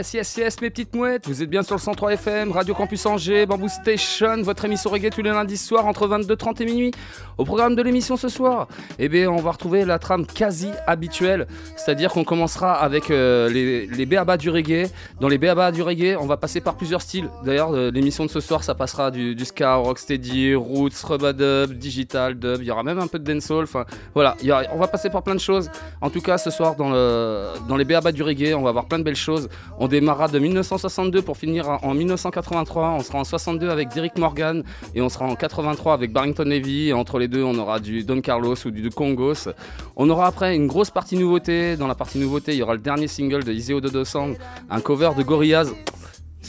Yes, yes, yes, mes petites mouettes, vous êtes bien sur le 103 FM, Radio Campus Angers, Bamboo Station, votre émission reggae tous les lundis soirs entre 22h30 et minuit. Au programme de l'émission ce soir, eh bien, on va retrouver la trame quasi habituelle, c'est-à-dire qu'on commencera avec euh, les, les béabas du reggae. Dans les béabas du reggae, on va passer par plusieurs styles. D'ailleurs, euh, l'émission de ce soir, ça passera du, du ska, rocksteady, roots, rubadub, digital, dub, il y aura même un peu de dancehall, enfin voilà, on va passer par plein de choses. En tout cas, ce soir, dans, le, dans les béabas du reggae, on va avoir plein de belles choses. Démarrera de 1962 pour finir en 1983. On sera en 62 avec Derrick Morgan et on sera en 83 avec Barrington Levy. Entre les deux, on aura du Don Carlos ou du Congos. On aura après une grosse partie nouveauté. Dans la partie nouveauté, il y aura le dernier single de Iseo Dodo Sound, un cover de Gorillaz.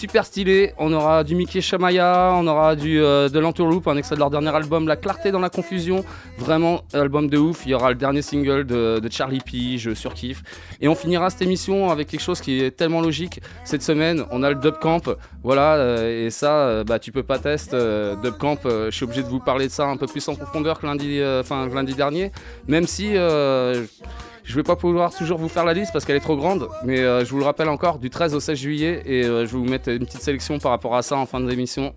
Super stylé, on aura du Mickey Shamaya, on aura du, euh, de l'Entourloupe, un extrait de leur dernier album, La Clarté dans la Confusion, vraiment album de ouf, il y aura le dernier single de, Charlie P, je surkiffe. Et on finira cette émission avec quelque chose qui est tellement logique. Cette semaine, on a le Dub Camp, voilà, euh, et ça, euh, bah, tu peux pas tester. euh, Dub Camp, je suis obligé de vous parler de ça un peu plus en profondeur que lundi, que lundi dernier, même si je vais pas pouvoir toujours vous faire la liste parce qu'elle est trop grande, mais euh, je vous le rappelle encore, du 13 au 16 juillet, et euh, je vais vous mettre une petite sélection par rapport à ça en fin de l'émission.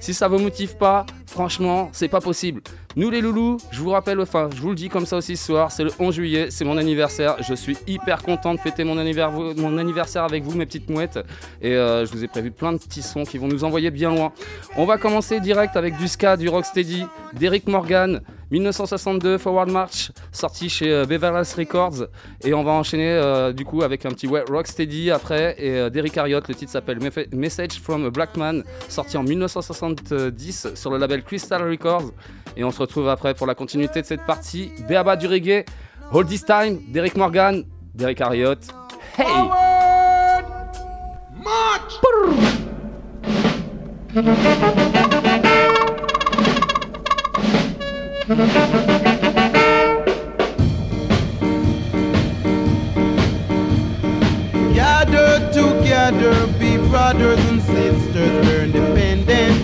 Si ça vous motive pas, franchement, c'est pas possible. Nous les loulous, je vous rappelle, enfin, je vous le dis comme ça aussi ce soir, c'est le 11 juillet, c'est mon anniversaire. Je suis hyper content de fêter mon anniversaire avec vous, mes petites mouettes. Et euh, je vous ai prévu plein de petits sons qui vont nous envoyer bien loin. On va commencer direct avec du ska, du rocksteady, d'Eric Morgan, 1962, Forward March, sorti chez euh, Beverly Records. Et on va enchaîner euh, du coup avec un petit ouais, rocksteady après. Et euh, d'Eric Harriott, le titre s'appelle Message from a Black Man, sorti en 1970 sur le label Crystal Records. Et on se retrouve après pour la continuité de cette partie. Beaba du reggae, Hold This Time, d'Eric Morgan, d'Eric Harriott. Hey! Gather together, be brothers and sisters, we're independent.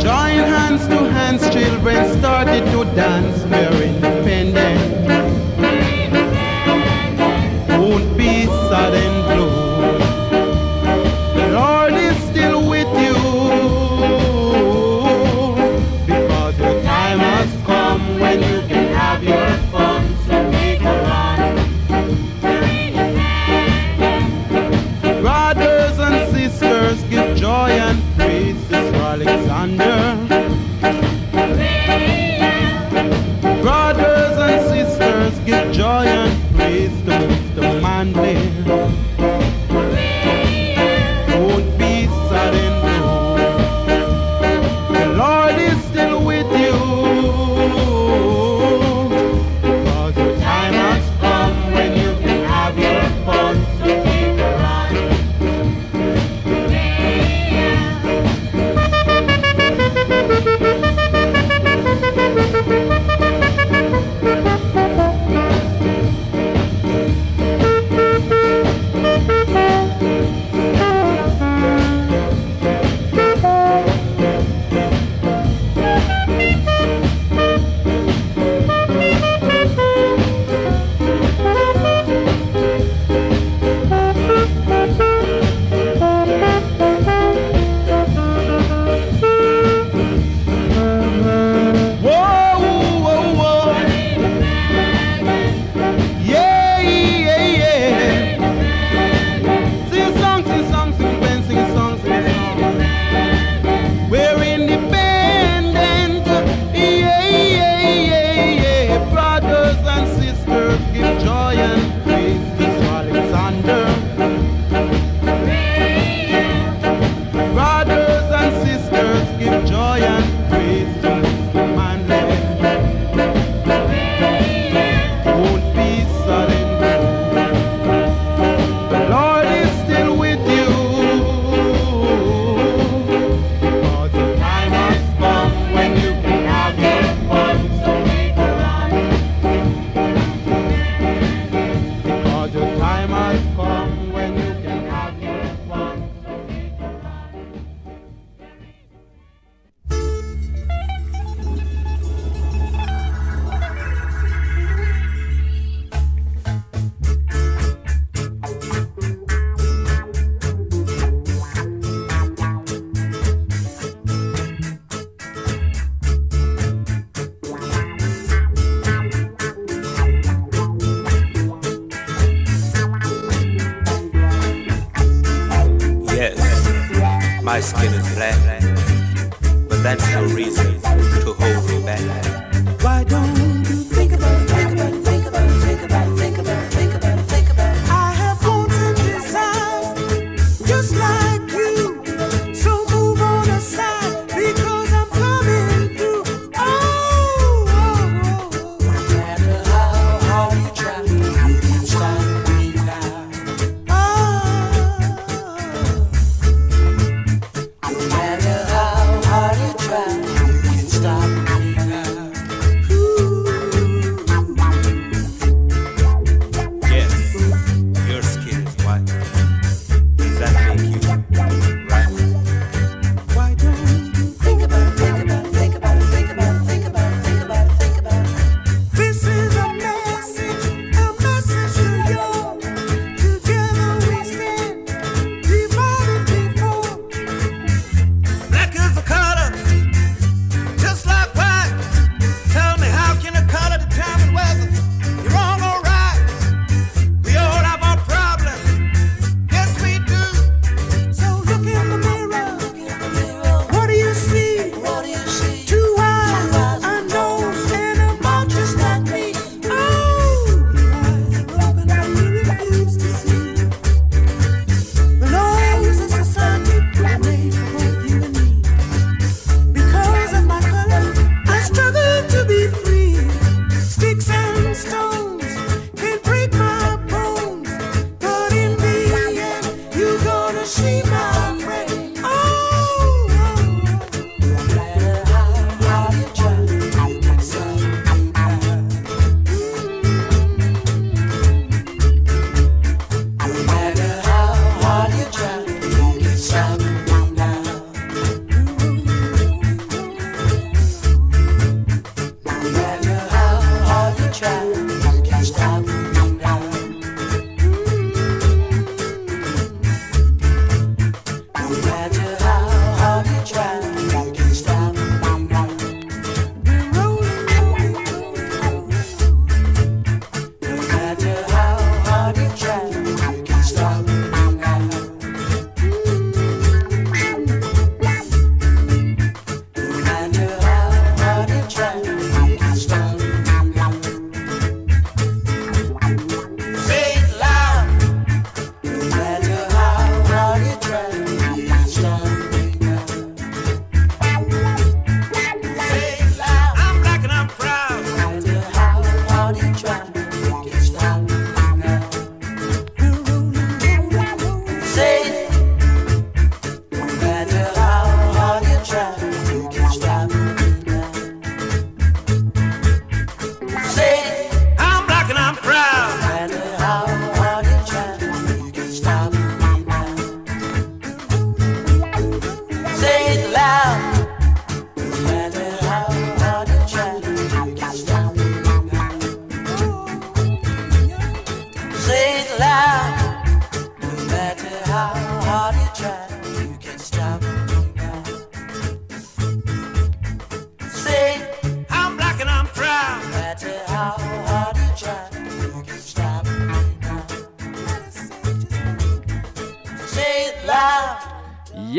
Join hands to hands, children started to dance, we're independent.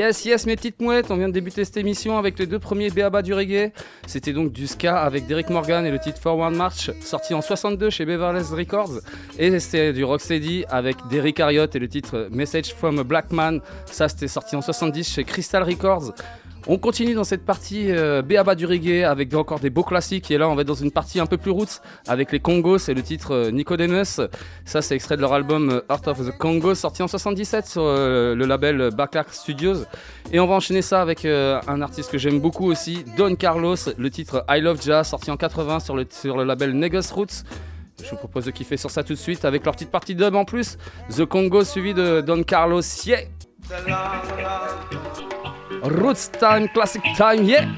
Yes, yes, mes petites mouettes, on vient de débuter cette émission avec les deux premiers BABA du reggae. C'était donc du ska avec Derek Morgan et le titre Forward March, sorti en 62 chez Beverly Records. Et c'était du Rocksteady avec Derek Harriott et le titre Message from a Black Man. Ça, c'était sorti en 70 chez Crystal Records. On continue dans cette partie euh, du reggae avec encore des beaux classiques. Et là, on va être dans une partie un peu plus roots avec les Congos. et le titre euh, Nicodemus. Ça, c'est extrait de leur album euh, Heart of the Congo, sorti en 77 sur euh, le label Backlash Studios. Et on va enchaîner ça avec un artiste que j'aime beaucoup aussi, Don Carlos. Le titre I Love Jazz, sorti en 80 sur le, sur le label Negus Roots. Je vous propose de kiffer sur ça tout de suite avec leur petite partie dub en plus. The Congo suivi de Don Carlos. Yeah Roots Time, Classic Time, yeah!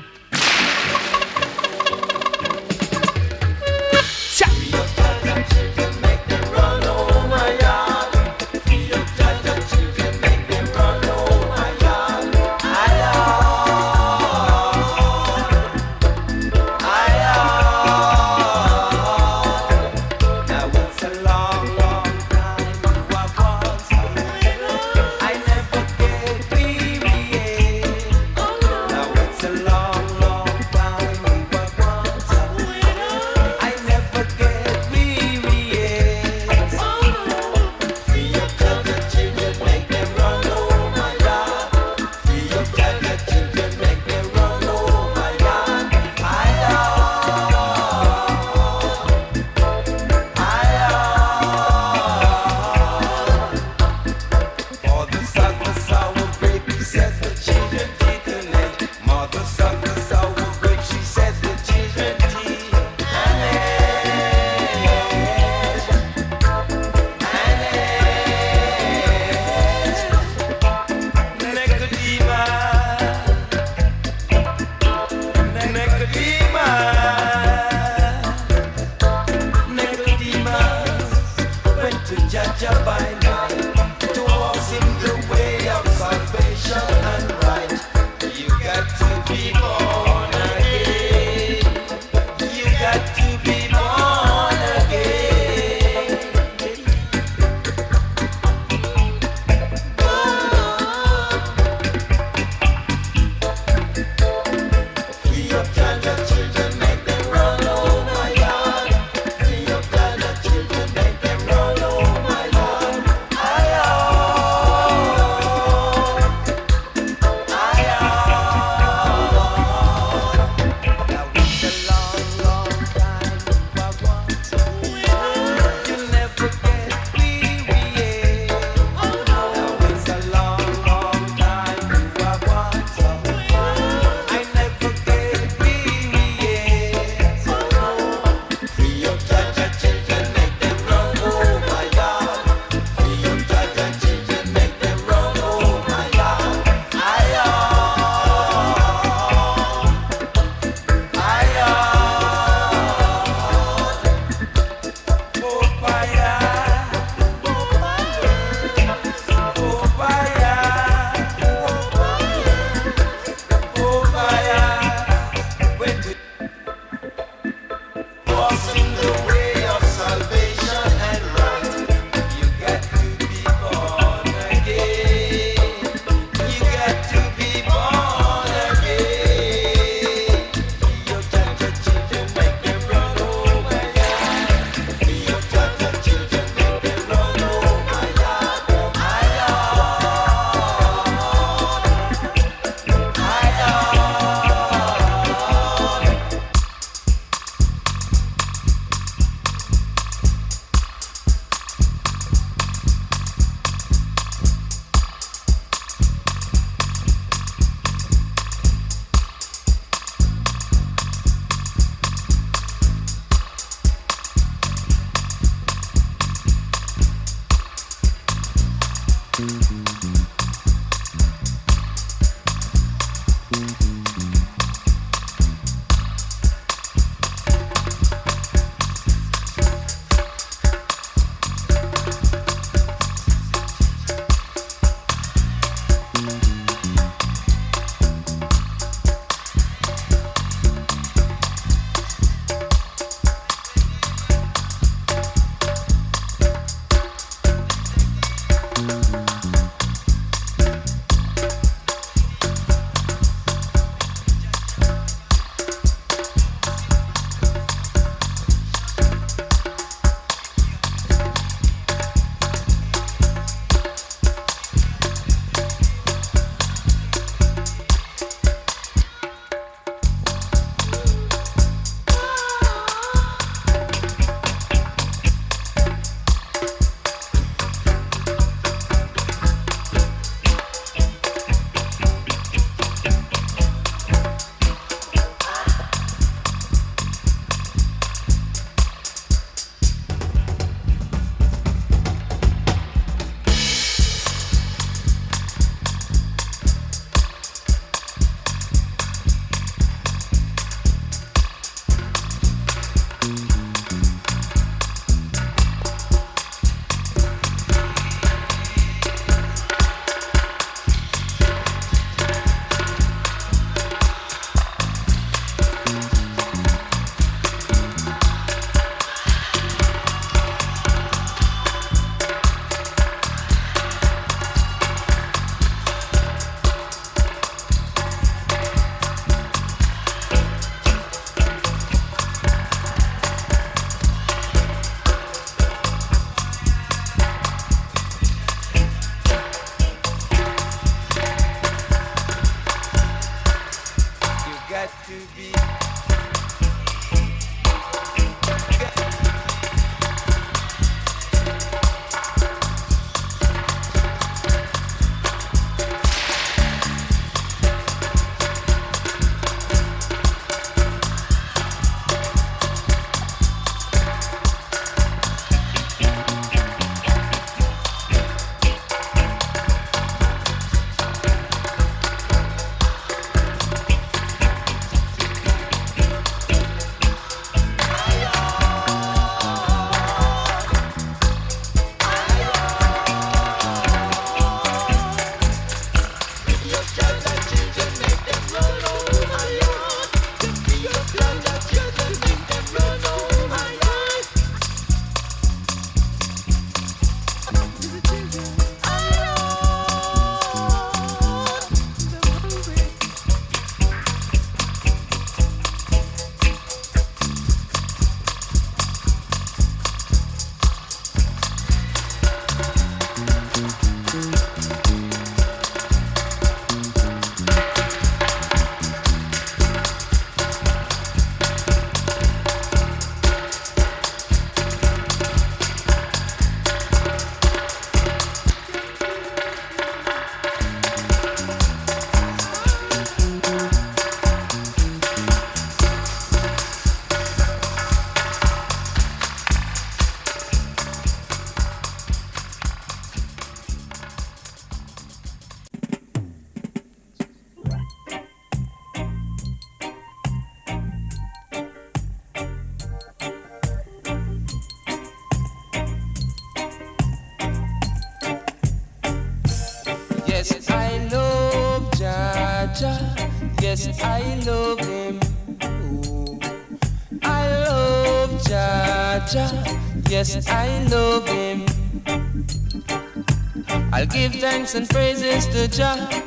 Praises to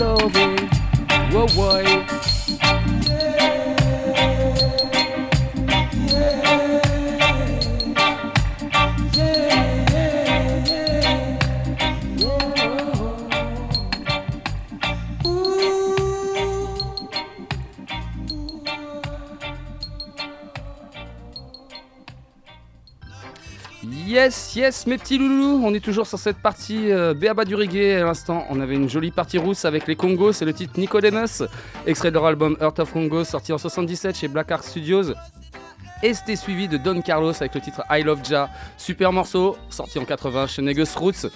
love Yes, mes petits loulous, on est toujours sur cette partie euh, Béaba du reggae. À l'instant, on avait une jolie partie rousse avec les Congos, c'est le titre Nicodemus, extrait de leur album Earth of Congo, sorti en 77 chez Black Ark Studios. Et c'était suivi de Don Carlos avec le titre I Love Ja, super morceau, sorti en 80 chez Negus Roots.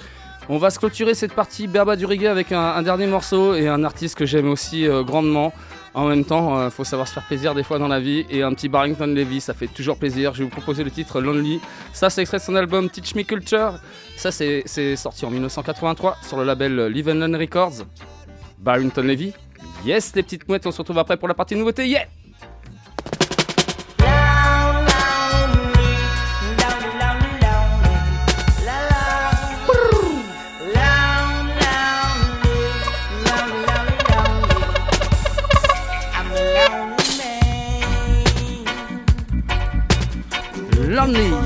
On va se clôturer cette partie Béaba du reggae avec un, un dernier morceau et un artiste que j'aime aussi euh, grandement. En même temps, il faut savoir se faire plaisir des fois dans la vie. Et un petit Barrington Levy, ça fait toujours plaisir. Je vais vous proposer le titre Lonely. Ça, c'est extrait de son album Teach Me Culture. Ça, c'est sorti en 1983 sur le label Live and Records. Barrington Levy. Yes, les petites mouettes, on se retrouve après pour la partie nouveauté. Yeah! Lonely. Someone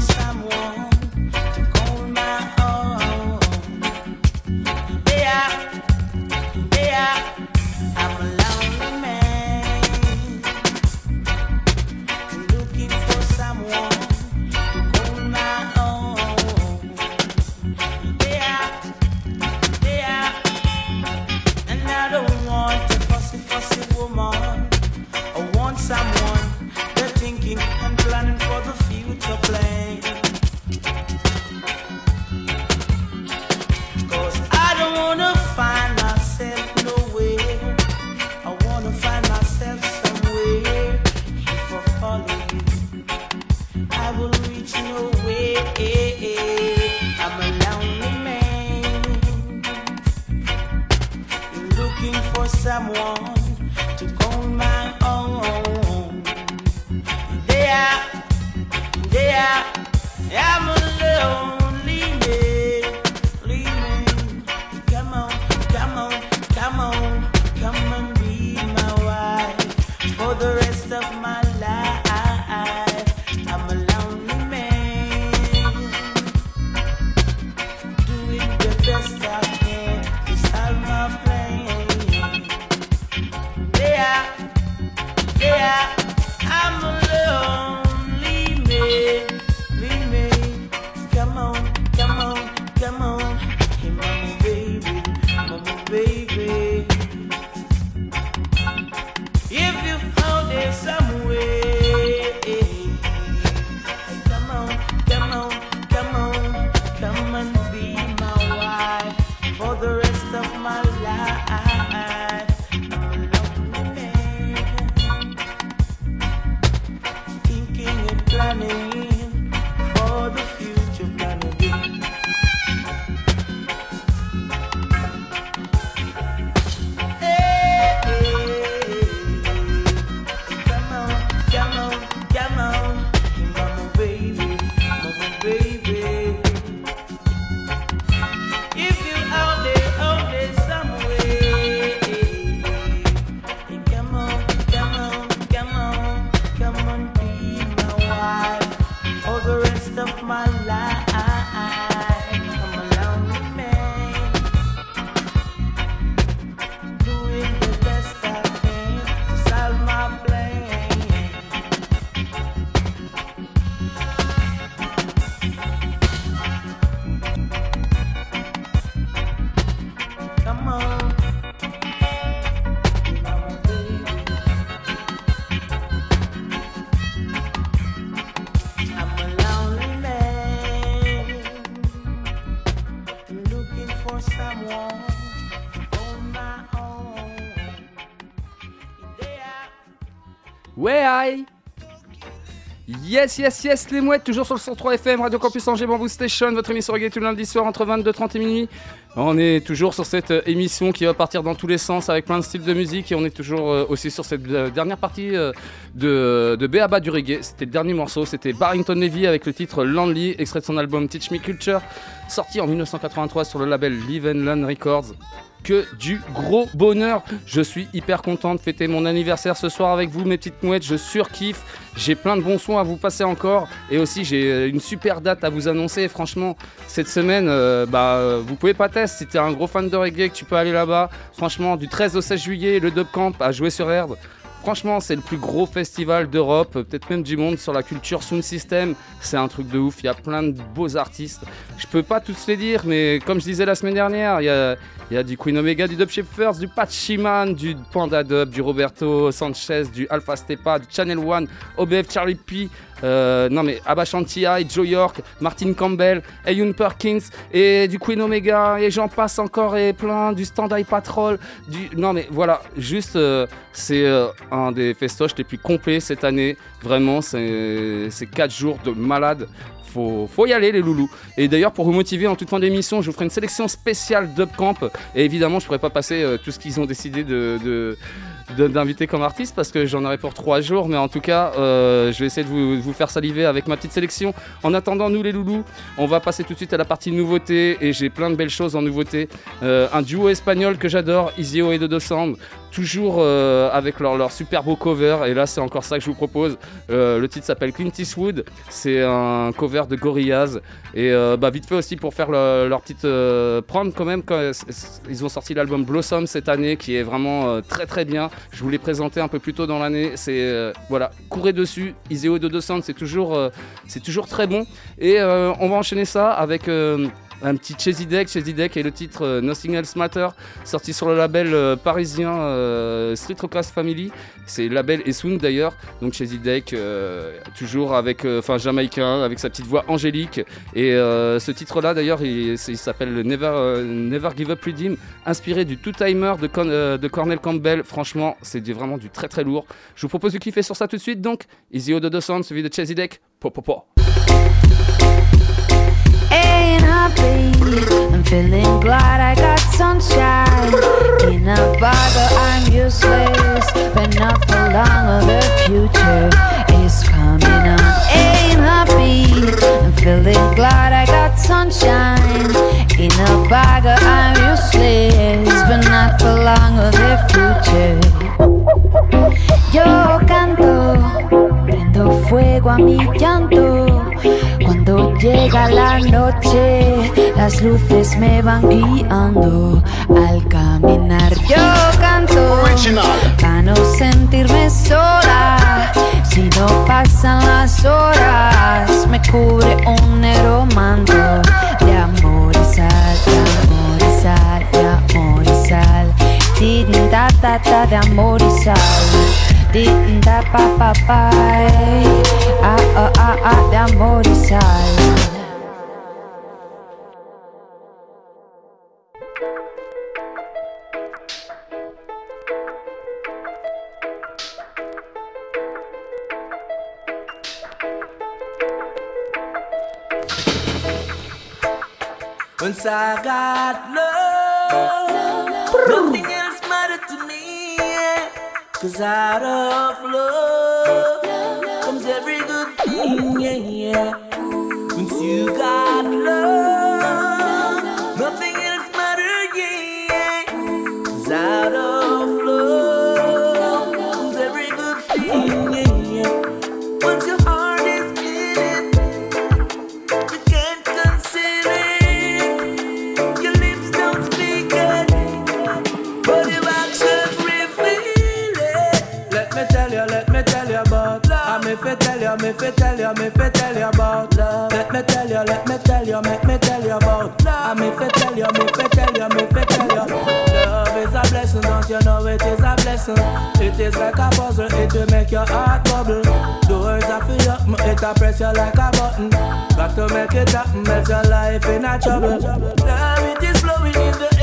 Yes, yes, yes, les mouettes, toujours sur le 103 FM, Radio Campus Angers, Bamboo Station, votre émission reggae tous les lundis soir entre 22h30 et minuit. On est toujours sur cette euh, émission qui va partir dans tous les sens avec plein de styles de musique et on est toujours euh, aussi sur cette euh, dernière partie de, de du reggae. C'était le dernier morceau, c'était Barrington Levy avec le titre Landly, extrait de son album Teach Me Culture, sorti en 1983 sur le label Live and Learn Records. Du gros bonheur. Je suis hyper content de fêter mon anniversaire ce soir avec vous, mes petites mouettes. Je surkiffe. J'ai plein de bons sons à vous passer encore. Et aussi, j'ai euh, une super date à vous annoncer. Franchement, cette semaine, euh, bah, euh, vous pouvez pas tester. Si t'es un gros fan de reggae, que tu peux aller là-bas. Franchement, du 13 au 16 juillet, le Dub Camp a joué sur Erd. Franchement, c'est le plus gros festival d'Europe, peut-être même du monde sur la culture Sound System. C'est un truc de ouf. Il y a plein de beaux artistes. Je peux pas tous les dire, mais comme je disais la semaine dernière, il y a, du Queen Omega, du Dub Shepherds, du Pat Shiman, du Panda Dub, du Roberto Sanchez, du Alpha Stepa, du Channel One, OBF Charlie P. euh, non mais Abba Shantia, Joe York, Martin Campbell, Ayun Perkins et du Queen Omega et j'en passe encore et plein du Stand Eye Patrol du non mais voilà juste euh, c'est euh, un des festoches les plus complets cette année vraiment c'est c'est quatre jours de malade faut, y aller les loulous. Et d'ailleurs pour vous motiver en toute fin d'émission, je vous ferai une sélection spéciale d'Upcamp. Et évidemment, je pourrais pas passer tout ce qu'ils ont décidé de- d'inviter comme artiste parce que j'en aurai pour trois jours. Mais en tout cas, euh, je vais essayer de vous, faire saliver avec ma petite sélection. En attendant, nous les loulous, on va passer tout de suite à la partie nouveauté. Et j'ai plein de belles choses en nouveauté. Euh, un duo espagnol que j'adore, Isio et Dodo Sound. Toujours euh, avec leur, super beau cover. Et là, c'est encore ça que je vous propose. Euh, le titre s'appelle Clint Eastwood. C'est un cover de Gorillaz. Et euh, bah, vite fait aussi pour faire le- leur petite prom quand même. Quand, ils ont sorti l'album Blossom cette année qui est vraiment très très bien. Je vous l'ai présenté un peu plus tôt dans l'année. C'est voilà, courez dessus. Iseo de Sound, c'est toujours, c'est toujours très bon. Et on va enchaîner ça avec un petit Chesy Deck. Chesy Deck et le titre euh, Nothing Else Matter, sorti sur le label euh, parisien euh, Street Rockers Family. C'est label Esoun d'ailleurs. Donc Chesy Deck, toujours avec, enfin jamaïcain, avec sa petite voix angélique. Et ce titre-là d'ailleurs, il, s'appelle Never, Never Give Up Redeem, inspiré du Two Timer de, Con- de Cornel Campbell. Franchement, c'est vraiment du très très lourd. Je vous propose de kiffer sur ça tout de suite. Donc, Easy Odo Sound, suivi de Chesy Deck. Po, po, po. Ain't happy. I'm feeling glad I got sunshine. In a bottle, I'm useless, but not for long. Or The future is coming on. Ain't happy. I'm feeling glad I got sunshine. In a bottle, I'm useless, but not for long. Of the future. Yo canto, prendo fuego a mi llanto. Llega la noche, las luces me van guiando al caminar. Yo canto para no sentirme sola. Si no pasan las horas, me cubre un negro manto de amor y sal, de amor y sal, de amor y sal. Tin da da da de amor y sal. Da pa pa pa. Ah ah ah ah amor y. Once I got love, nothing else Cause out of love is? It is like a puzzle, it will make your heart bubble. Doors are for you, it a press you like a button. Got to make it happen, else your life in a trouble. Love it is flowing in the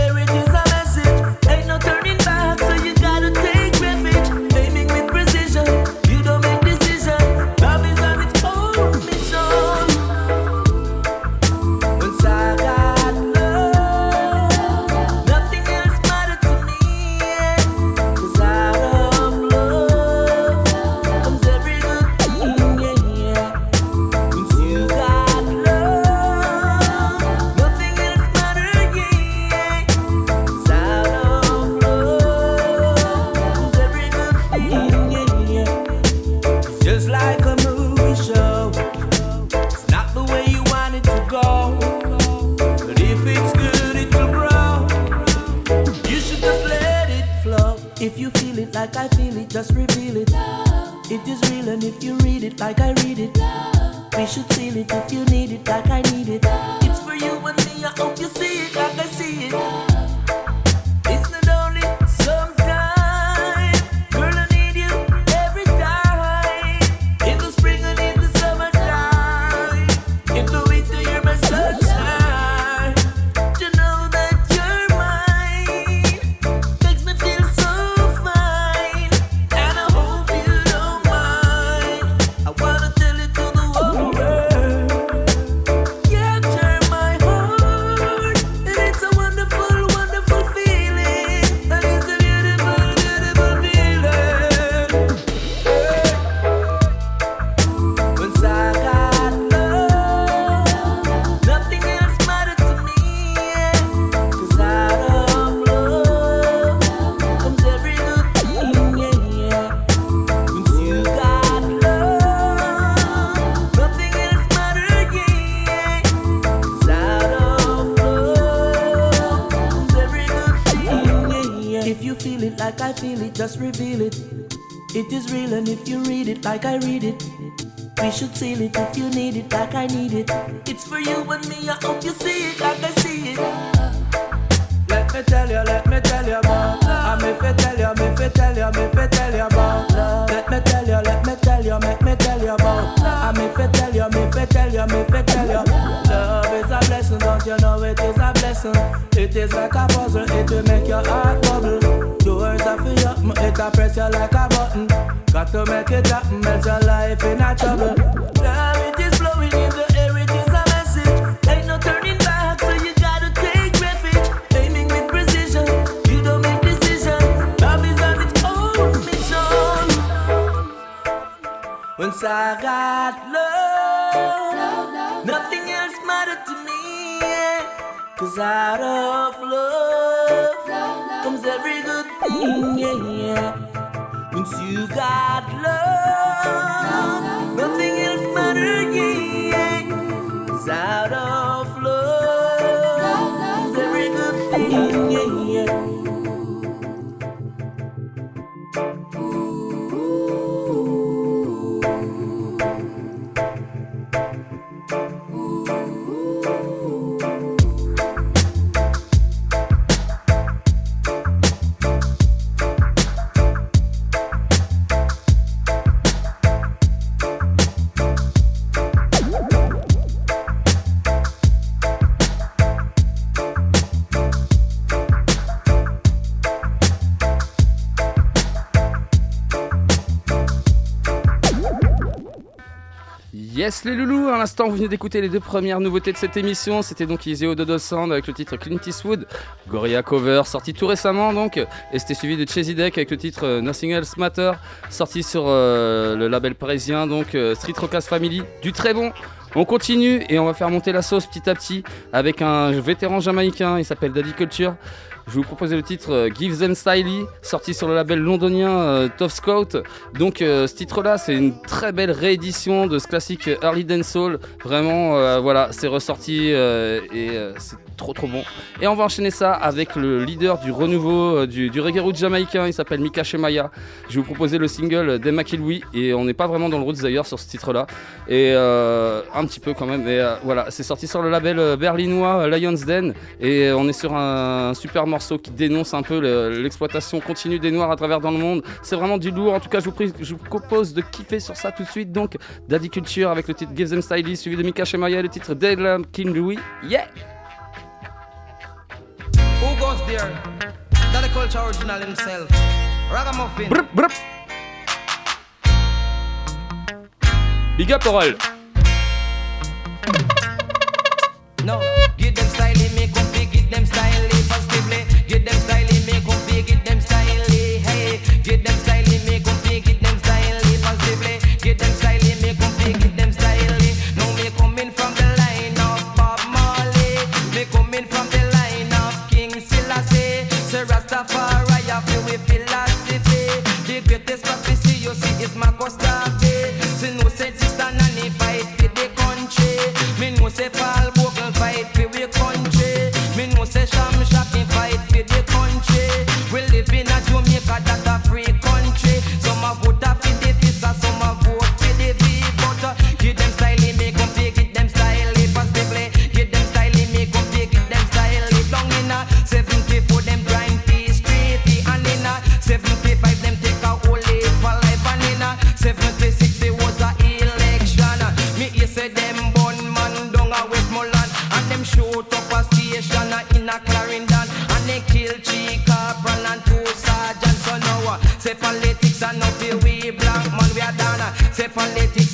Yes les loulous, à l'instant vous venez d'écouter les deux premières nouveautés de cette émission, c'était donc Iseo Dodo Sound avec le titre Clint Eastwood, Gorilla Cover sorti tout récemment donc, et c'était suivi de Chasey Deck avec le titre euh, Nothing Else Matter, sorti sur euh, le label parisien donc euh, Street Rockers Family, du très bon. On continue et on va faire monter la sauce petit à petit avec un vétéran jamaïcain, il s'appelle Daddy Culture. Je vous proposer le titre euh, Give Them Styly, sorti sur le label londonien euh, Tough Scout. Donc euh, ce titre-là, c'est une très belle réédition de ce classique Early Dancehall. Vraiment, euh, voilà, c'est ressorti et c'est trop trop bon. Et on va enchaîner ça avec le leader du renouveau du, reggae roots jamaïcain, il s'appelle Mika Shemaya. Je vais vous proposer le single Dema Kilwi et on n'est pas vraiment dans le roots d'ailleurs sur ce titre-là. Et un petit peu quand même. Euh, voilà, c'est sorti sur le label berlinois Lions Den et on est sur un super morceau qui dénonce un peu le- l'exploitation continue des noirs à travers dans le monde. C'est vraiment du lourd. En tout cas, je vous, prie- je vous propose de kiffer sur ça tout de suite. Donc, Daddy Culture avec le titre Give Them Styly, suivi de Mika Shemaya, le titre Deadlam King Louis. Yeah! Who goes there? Culture original himself. Ragamuffin. Brup, brup. Big up Oral. No, give them make feel, give them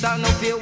don't feel.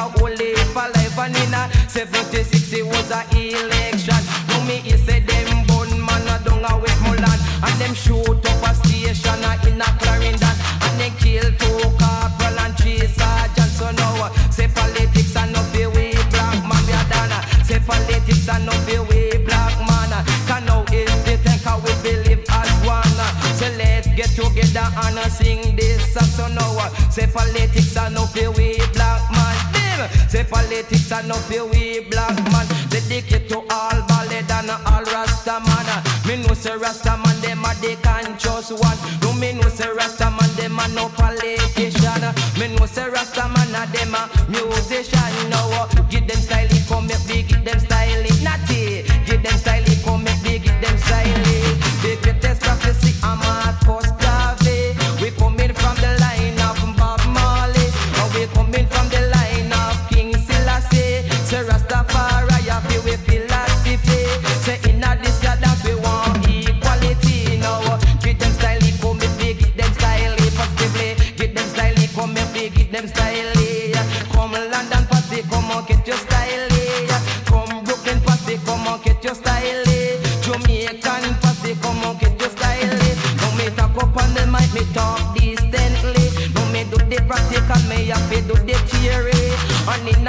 a whole life alive and in a 76 it was a election. To me he said them bun man a down a Westmoreland and them shoot up a station a in a Clarendon and they kill two corporal and three sergeants. So now uh, say politics and no be we black man we are done. Say politics and no be we black man. Can now if the think how we believe as one. So let's get together and sing this song. So now uh, say politics and no be we Say politics are not the we black man. Dedicate to all ballad and all rasta man. Me know say rasta man them a they can choose one. No me know say rasta man them a no politician. Me know say rasta man a them a musician. Now give them style come make me give them style it Give them style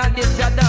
and this, that,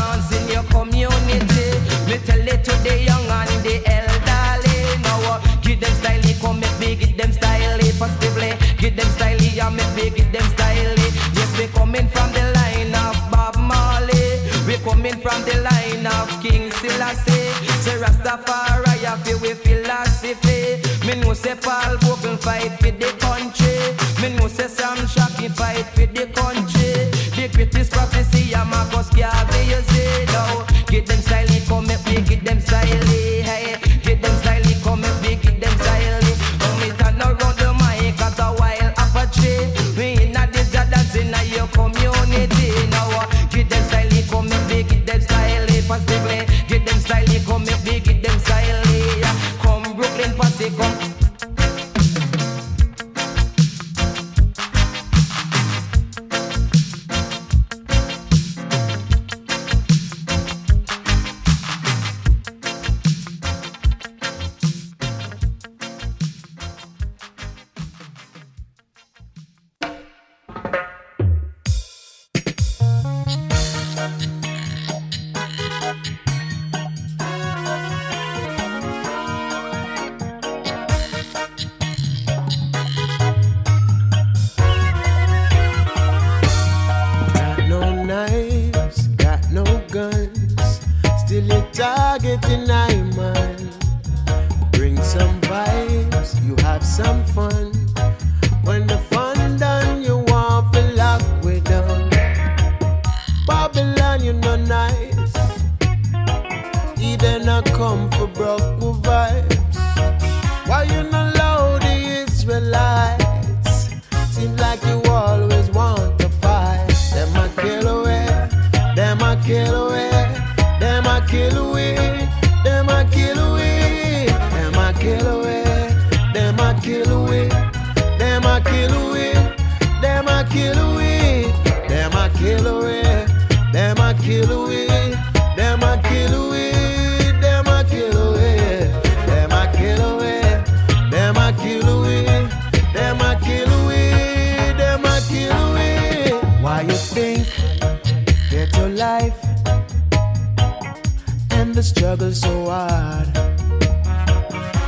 struggle so hard.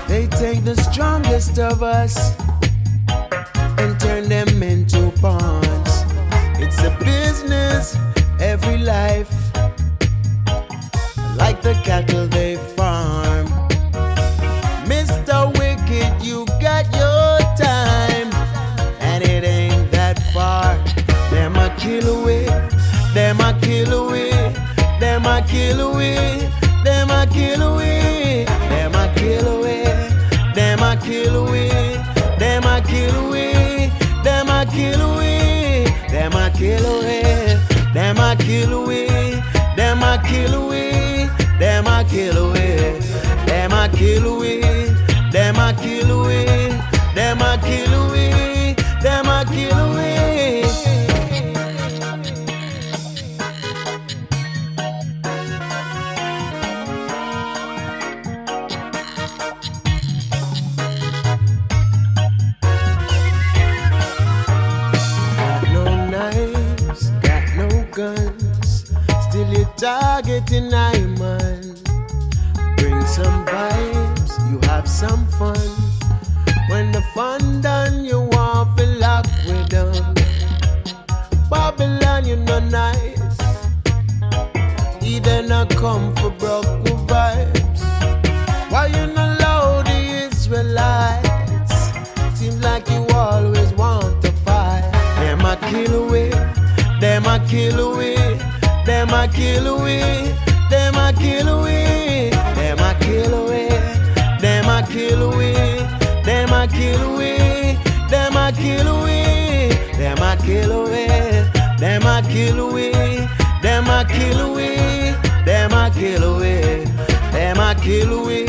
They take the strongest of us and turn them into pawns. It's a business, every life, like the cattle they farm. Mr. Wicked, you got your time, and it ain't that far. Them a kill away, them a kill away, them a kill away, kill away, them a kill away, them a kill away, them a kill away, them a kill away, them a kill away, them a kill away, them a kill away, them a kill away, them a kill away, them a kill away, them a kill away, fun. When the fun done, you want to lock with them. Babylon, you no nice. Eden a come for broke vibes. Why you not loud the Israelites? Seems like you always want to fight. Them a kill away, them a kill away, them a kill away, them a kill away, kill away, them a kill away, them a kill away, them a kill away, them a kill away, them a kill away,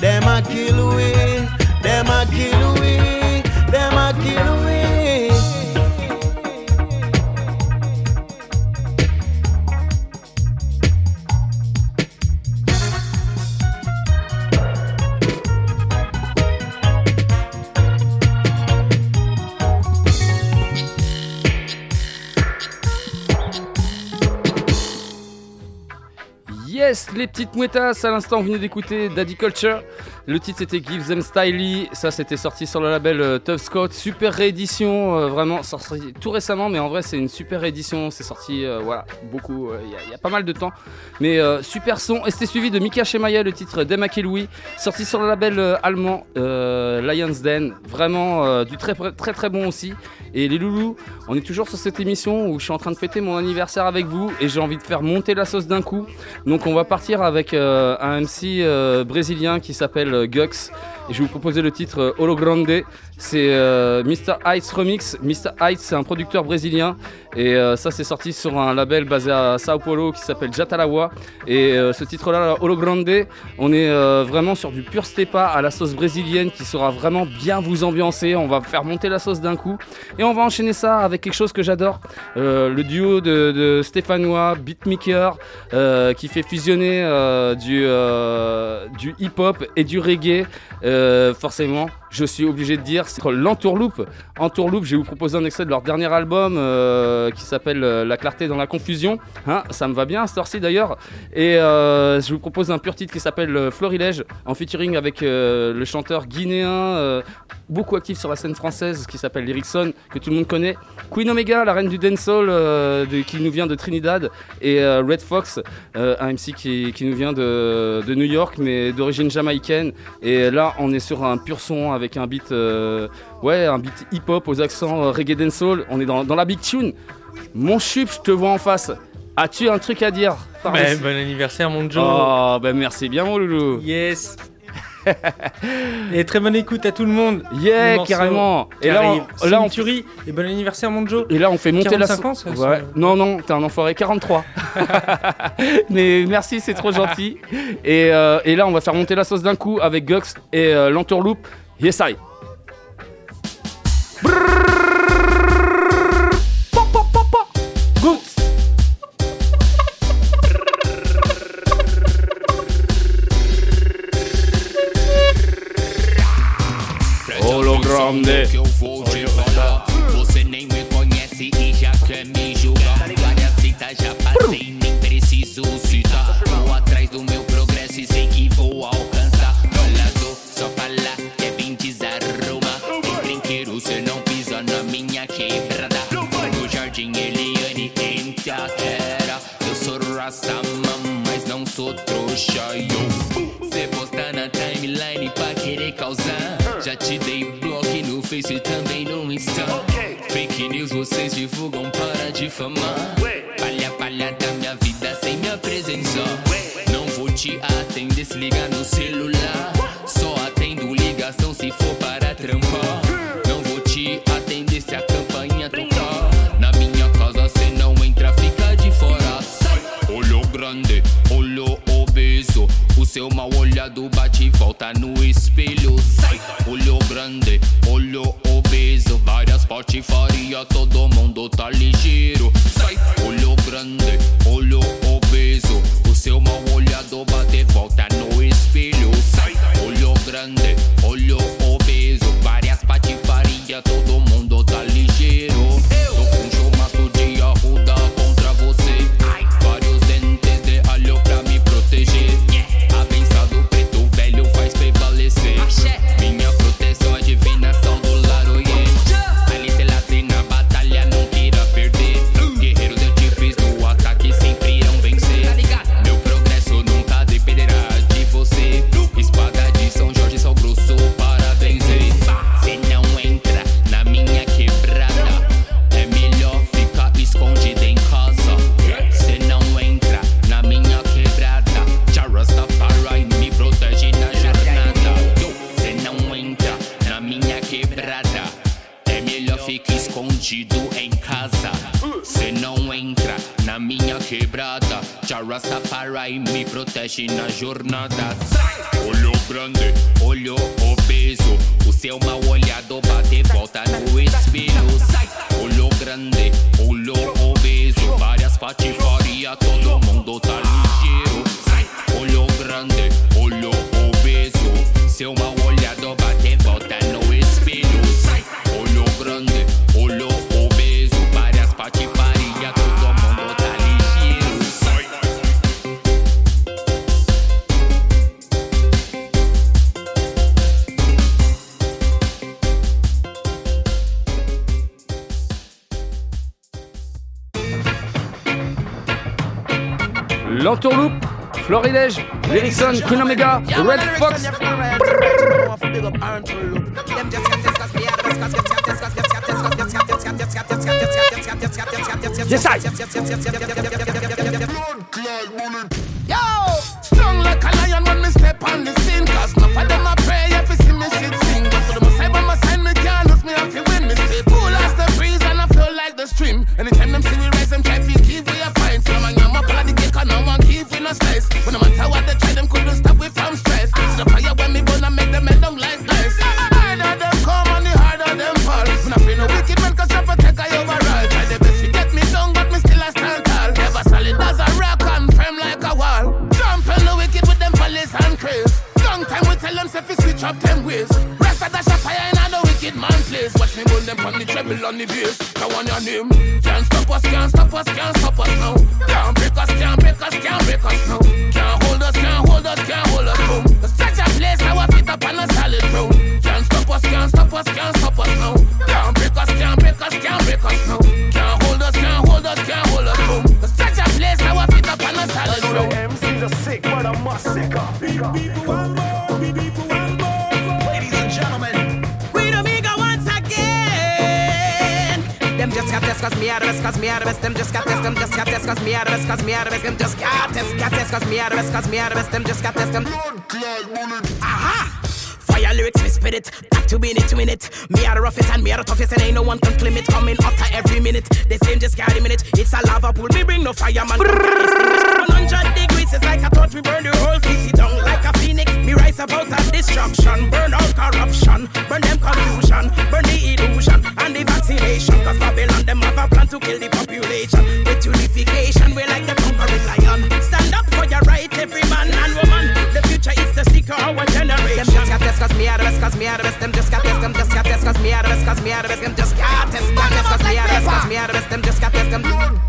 them a kill away, them a kill away, Mouettas, à l'instant, vous venez d'écouter Daddy Culture. Le titre c'était Give Them Styly. Ça, c'était sorti sur le label euh, Tough Scott. Super réédition, euh, vraiment, sorti tout récemment, mais en vrai, c'est une super réédition. C'est sorti, euh, voilà, beaucoup, il y a- pas mal de temps. Mais super son. Et c'était suivi de Mika Shemaya, le titre Demaké Louis, sorti sur le label allemand Lions Den. Vraiment, du très, très, très bon aussi. Et les loulous, on est toujours sur cette émission où je suis en train de fêter mon anniversaire avec vous et j'ai envie de faire monter la sauce d'un coup. Donc on va partir avec euh, un MC euh, brésilien qui s'appelle euh, Gux. Et je vais vous proposer le titre Holo Grande. C'est euh, Mr. Heights Remix. Mr. Heights, c'est un producteur brésilien. Et euh, ça, c'est sorti sur un label basé à Sao Paulo qui s'appelle Jatalawa. Et euh, ce titre-là, Holo Grande, on est euh, vraiment sur du pur stepa à la sauce brésilienne qui sera vraiment bien vous ambiancer. On va faire monter la sauce d'un coup. Et on va enchaîner ça avec quelque chose que j'adore. Le duo de, Stéphanois, beatmaker, qui fait fusionner du, hip-hop et du reggae. Forcément, je suis obligé de dire, c'est l'Entourloupe. Entourloupe, je vais vous proposer un extrait de leur dernier album euh, qui s'appelle euh, La clarté dans la confusion. Hein, ça me va bien à cette heure-ci d'ailleurs. Et euh, je vous propose un pur titre qui s'appelle Florilège, en featuring avec le chanteur guinéen, beaucoup actif sur la scène française, qui s'appelle Lyrickson, que tout le monde connaît. Queen Omega, la reine du dancehall, qui nous vient de Trinidad. Et Red Fox, un MC qui, nous vient de, de New York, mais d'origine jamaïcaine. Et là, on est sur un pur son avec un beat, ouais, un beat hip-hop aux accents euh, reggae dancehall. On est dans, dans la big tune. Mon chup, je te vois en face. As-tu un truc à dire ici. bon anniversaire, mon Joe. Oh, ben merci bien, mon loulou. Yes. et très bonne écoute à tout le monde. Yeah, carrément. Et là, on- là, on- Century. Et bon anniversaire, mon Joe. Et là, on fait monter la 45 ans, sauce. Ouais. Non, non, t'es un enfoiré. 43. Mais merci, c'est trop gentil. Et, euh, et là, on va faire monter la sauce d'un coup avec Gux et euh, l'entourloupe. Yes, I. grande puxa e Cê posta na timeline pra querer causar. Já te dei bloco no Face e também no Insta. Fake news vocês divulgam para difamar Palha, palha da minha vida sem minha presença Não vou te atender, se ligar no celular. Seu mal olhado bate e volta no espelho. Sai! Olho grande, olho obeso. Várias patifaria, todo mundo tá ligeiro. Sai! Olho grande, olho obeso. O seu mal olhado bate e volta no espelho. Sai! Olho grande, Rastafari me protege na jornada. Olho grande, olho obeso. O seu mal olhado bate volta no espelho. Olho grande, olho obeso. Várias patifaria, todo mundo tá ligeiro. Olho grande, olho obeso. Seu mal L'entourloupe, Florilège, Erickson, Queen Omega, Red Fox. Yes, I. Yo, strong like a lion when me step on the scene. Cause them on the bass. Now on your name. Can't stop us, can't stop us, can't stop us now. Can't break us, can't break us, can't break us now. Can't hold us, can't hold us, can't hold us boom. Such a place our feet up on a solid ground. Can't stop us, can't stop us, can't stop us now. Cause me are the best, cause me are. Them just got this, them just got this cause me the best, cause me the best. Them just got this, got this cause me the best, cause me the best. Them just got this, them. Aha! Fire lyrics, we spit it. Back to minute to minute. Me are the roughest and me are the toughest, and ain't no one can claim it. Coming hotter every minute. The same just got a minute. It's a lava pool. Me bring no fireman. 100 degrees is like a torch. We burn the whole city down like a phoenix. Me rise about a destruction. Burn out corruption. Burn them confusion. Burn the illusion and the vaccination. Cause Babylon, to kill the population. With unification, We're like the conquering lion. Stand up for your right, every man and woman. The future is the seeker, our generation. Them just got this cause me are the best, cause me are the best. Them just got this, them just got this cause me are the best, cause me are the best. Them just got this, this cause me are the best, cause me are the best. Them just got this, them.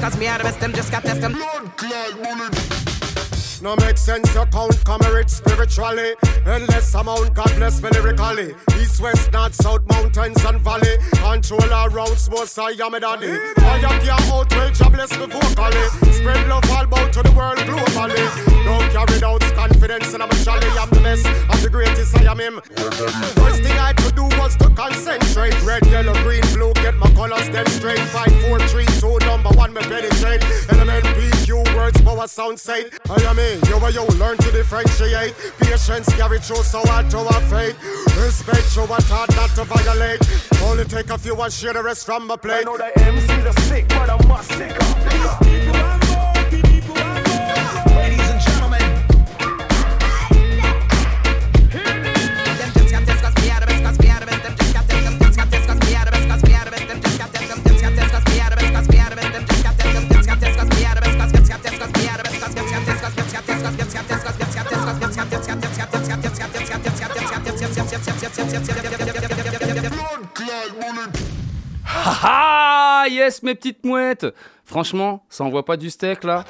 Cause me out of them just got test them. Blood clot bullet. No make sense, you coward spiritually Endless amount God bless me lyrically. East, west, north, south, mountains and valley. Control our routes, most I am a daddy. I am here out well job bless me vocally. Spread love all about to the world globally. No carry doubts, confidence and I'm a jolly I'm the best, I'm the greatest, I am him. First thing I could do was to concentrate. Red, yellow, green, blue, get my colors them straight. Five, four, three, two, number one, me penetrate. Element, PQ, words, power, sound, sight. I am me, you and you learn to differentiate Patience carry through so hard to our fate. Respect you what hard not to violate. Only take a few and share the rest from my plate. I know the MC's are sick but I must sick Ladies Ah yes mes petites mouettes. Franchement, ça envoie pas du steak là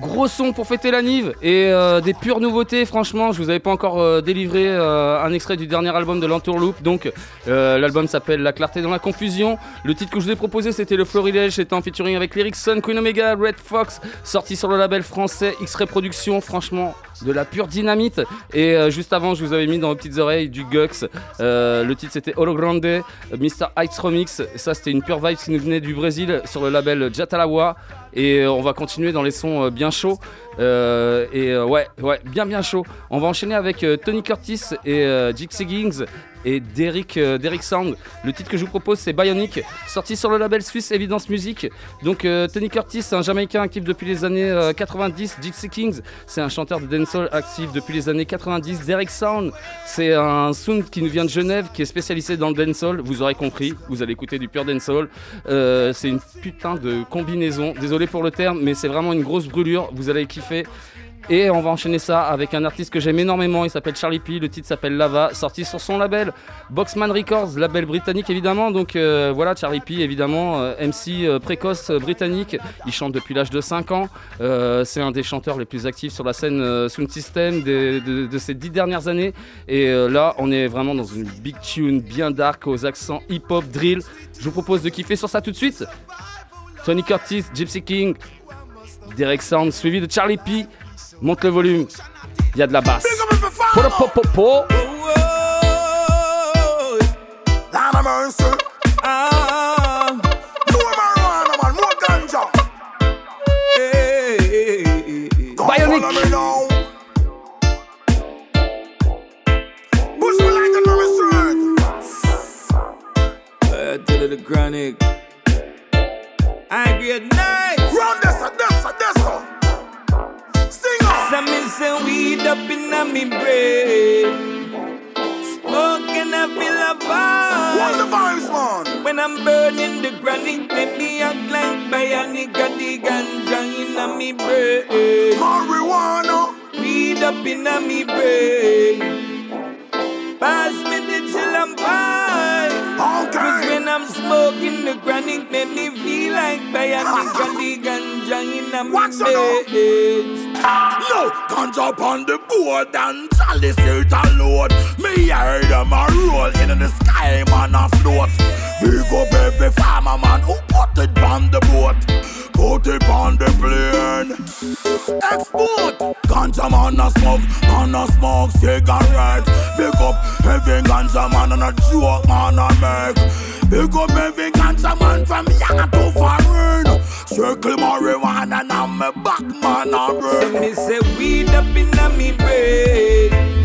Gros son pour fêter la Nive et euh, des pures nouveautés. Franchement, je vous avais pas encore euh, délivré euh, un extrait du dernier album de l'Entourloupe. Donc, l'album s'appelle La clarté dans la confusion. Le titre que je vous ai proposé, c'était Le Florilège. C'était en featuring avec Lyricsson, Queen Omega, Red Fox, sorti sur le label français X-Ray Productions. Franchement, de la pure dynamite. Et juste avant, je vous avais mis dans vos petites oreilles du Gux. Le titre c'était Holo Grande, Mr. Heights Remix. Ça, c'était une pure vibe qui nous venait du Brésil sur le label Jatalawa. Et euh, on va continuer dans les sons euh, bien chauds. Euh, et ouais, bien bien chaud. On va enchaîner avec Tony Curtis et Dixie Gings et Derek, euh, Sound. Le titre que je vous propose c'est Bionic, sorti sur le label suisse Evidence Music. Donc euh, Tony Curtis c'est un Jamaïcain actif depuis les années euh, 90. Dixie Kings c'est un chanteur de dancehall actif depuis les années 90. Derek Sound c'est un sound qui nous vient de Genève qui est spécialisé dans le dancehall. Vous aurez compris, vous allez écouter du pur dancehall. Euh, c'est une putain de combinaison. Désolé pour le terme, mais c'est vraiment une grosse brûlure. Vous allez kiffer. Et on va enchaîner ça avec un artiste que j'aime énormément, il s'appelle Charlie P, le titre s'appelle Lava, sorti sur son label Boxman Records, label britannique évidemment. Donc euh, voilà, Charlie P évidemment, euh, MC euh, précoce britannique, il chante depuis l'âge de 5 ans. C'est un des chanteurs les plus actifs sur la scène Sound System de, de ces 10 dernières années. Et là, on est vraiment dans une big tune bien dark aux accents hip-hop, drill. Je vous propose de kiffer sur ça tout de suite. Tony Curtis, Gypsy King, Derek Sound, suivi de Charlie P. Monte le volume, il y a de la basse. Polo, po, po, po. Lord of Some weed up in a me brain. Smoking I feel a What the vibes man When I'm burning the granite, let me act like bionic. Got the ganja in a me brain. Marijuana Weed up in a me brain. Pass me the chill and pie. Cause when I'm smoking the chronic, make me feel like bionic. Got the ganja in a me brain. No, ganja upon the board and chalice it a load. Me heard them a roll in the sky, man a float. Big up every farmer man who put it on the boat. Put it on the plane. Export. Ganja man a smoke, man a smoke cigarette. Big up every ganja man and a joke man a make. Big up every ganja man from young to foreign. Circle marijuana and I'm a back man a brain. me say weed up in a me brain.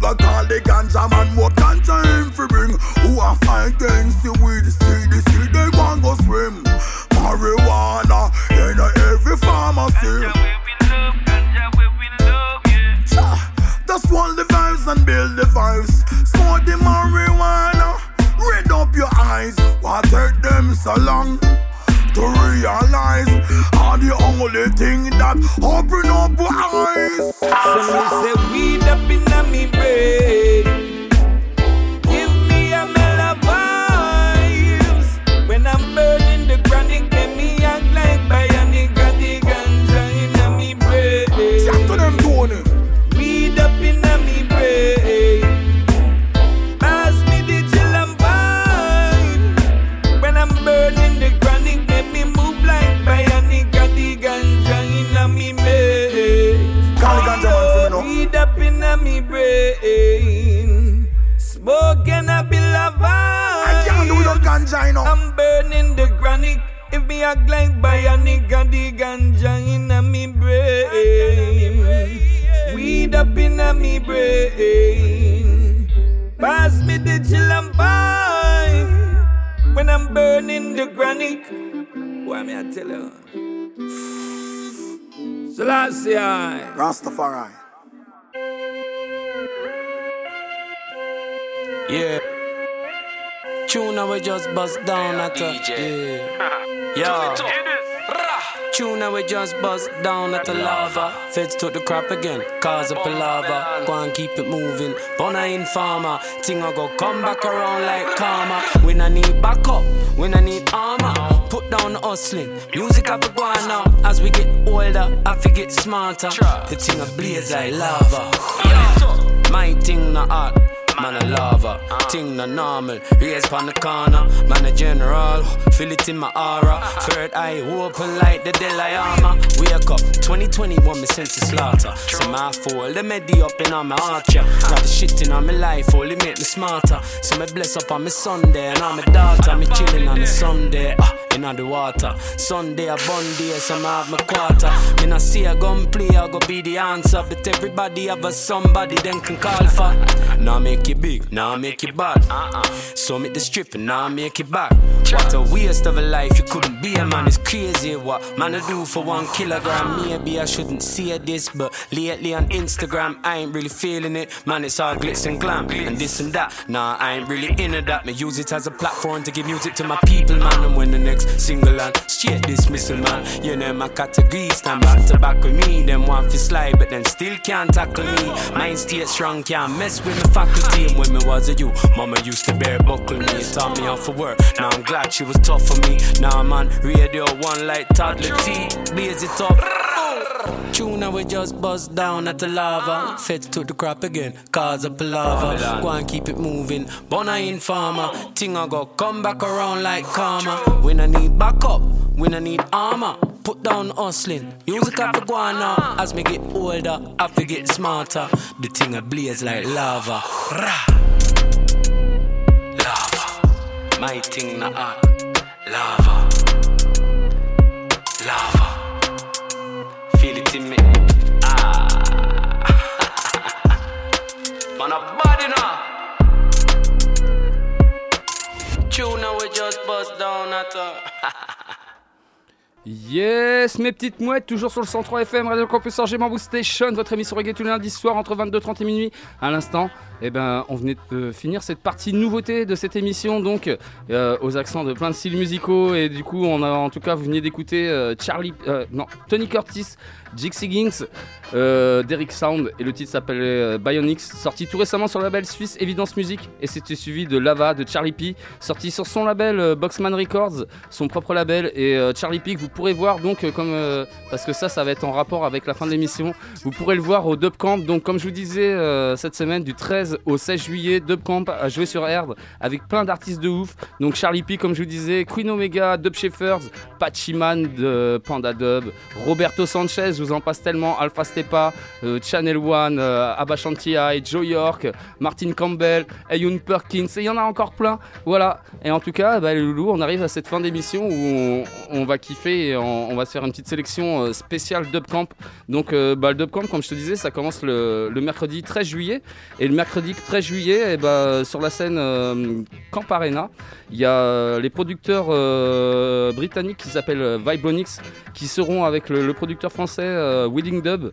But call the ganja man What ganja him fi bring? Who a fight against the weed? See the sea, they want go swim. Marijuana in every pharmacy Just want the vibes and build the vibes. Smoke the marijuana Red up your eyes. Why take them so long? To realize how the only thing that open up eyes. So me say weed up inna me brain. Ganja, you know. I'm burning the chronic. If me act like bionic, got the ganja inna me brain. Weed up inna me brain. Pass me the chill and pipe. When I'm burning the chronic. Why me I tell you? Selassie I. Rastafari. Yeah. Tuna we just bust down at the yeah. Yeah. Tuna we just bust down at the lava. Feds took the crap again, cause up a lava. Go and keep it moving. Bona informer. Thing I go come back around like karma. When I need backup, when I need armor. Put down the hustling. Music have to go on now. As we get older, I forget smarter. The thing I blaze like lava. Yeah. My thing not art. Man a lava, ting na normal, raise pon the corner, man a general, feel it in my aura, third eye open like the Dalai Lama. Wake up, 2021 me sense of slaughter, so my fall, the medi up in on my archer, got the shit in on my life, only make me smarter, so me bless up on my Sunday and on my daughter, me chilling on the Sunday, ah, in the water, Sunday a bun day, so me have my quarter, me not see a gun play, I go be the answer, but everybody have a somebody then can call for, now make it big, now make it bad. So make the strip and now make it back. What a waste of a life, you couldn't be a man, it's crazy what man I do for one kilogram. Maybe I shouldn't say this, but lately on Instagram, I ain't really feeling it. Man, it's all glitz and glam and this and that. Nah, I ain't really into that. Me use it as a platform to give music to my people, man. And when the next single and straight dismissal, man. You know my category, stand back to back with me. Them want to slide, but then still can't tackle me. Mind stay strong, can't mess with my faculty. When me was a you, mama used to bare buckle me and taught me how for work. Now I'm glad she was tough for me. Now man, radio one like toddler T, blaze it up. Tuna we just bust down at the lava. Feds took the crap again, cause a lava. Go and keep it moving. Bona informer, thing I go come back around like karma. When I need backup, when I need armor. Put down hustling, music have to go on now. As me get older, I to get smarter. The thing I blaze like lava. Rah. Lava, my thing na art. Lava, lava. Feel it in me. Ah, man, a body now. Tuna we just bust down at a. Yes, mes petites mouettes, toujours sur le 103 FM, Radio Campus Angers, Station, votre émission reggae tous les lundis soirs entre 22h30 et minuit. À l'instant, eh ben, on venait de finir cette partie nouveauté de cette émission, donc euh, aux accents de plein de styles musicaux. Et du coup, on a, en tout cas, vous venez d'écouter euh, Charlie, euh, non, Tony Curtis, Jixie Ginks, euh, Derek Sound, et le titre s'appelle euh, Bionics, sorti tout récemment sur le label suisse Evidence Music, et c'était suivi de Lava de Charlie P, sorti sur son label euh, Boxman Records, son propre label, et euh, Charlie P que vous pourrez voir donc comme parce que ça, ça va être en rapport avec la fin de l'émission. Vous pourrez le voir au Dub Camp. Donc, comme je vous disais cette semaine, du 13 au 16 juillet, Dub Camp a joué sur Erd avec plein d'artistes de ouf. Donc, Charlie P, comme je vous disais, Queen Omega, Dub Shepherds, Pachiman de Panda Dub, Roberto Sanchez, je vous en passe tellement, Alpha Stepa, euh, Channel One, euh, Abba Joe York, Martin Campbell, Ayun Perkins, et il y en a encore plein. Voilà. Et en tout cas, bah, les loulous, on arrive à cette fin d'émission où on, va kiffer et on, va se faire une petite sélection euh, spéciale Dub Camp. Donc, euh, bah, le Dub Camp, comme je te disais, ça commence le, mercredi 13 juillet. Et le mercredi 13 juillet, eh bah, sur la scène euh, Camp Arena, il y a les producteurs britanniques qui s'appellent Vibronics qui seront avec le producteur français euh, Dub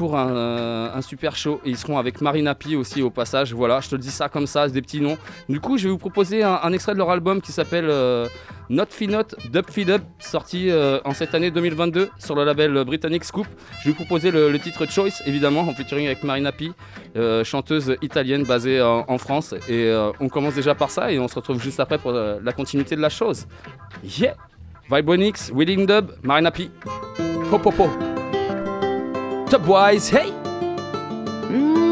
pour un, euh, un super show. Et ils seront avec Marina P aussi au passage. Voilà, je te le dis ça comme ça, des petits noms. Du coup, je vais vous proposer un, extrait de leur album qui s'appelle euh, Not Finot Dub Feed Up, sorti euh, en cette année 2022 sur le label britannique Scoop. Je vais vous proposer le, titre Choice, évidemment, en featuring avec Marina P, euh, chanteuse italienne basée en, France. Et on commence déjà par ça et on se retrouve juste après pour la continuité de la chose. Yeah! Vibronix, Willing Dub, Marina P. Po po po. Tubwise, hey! Mm.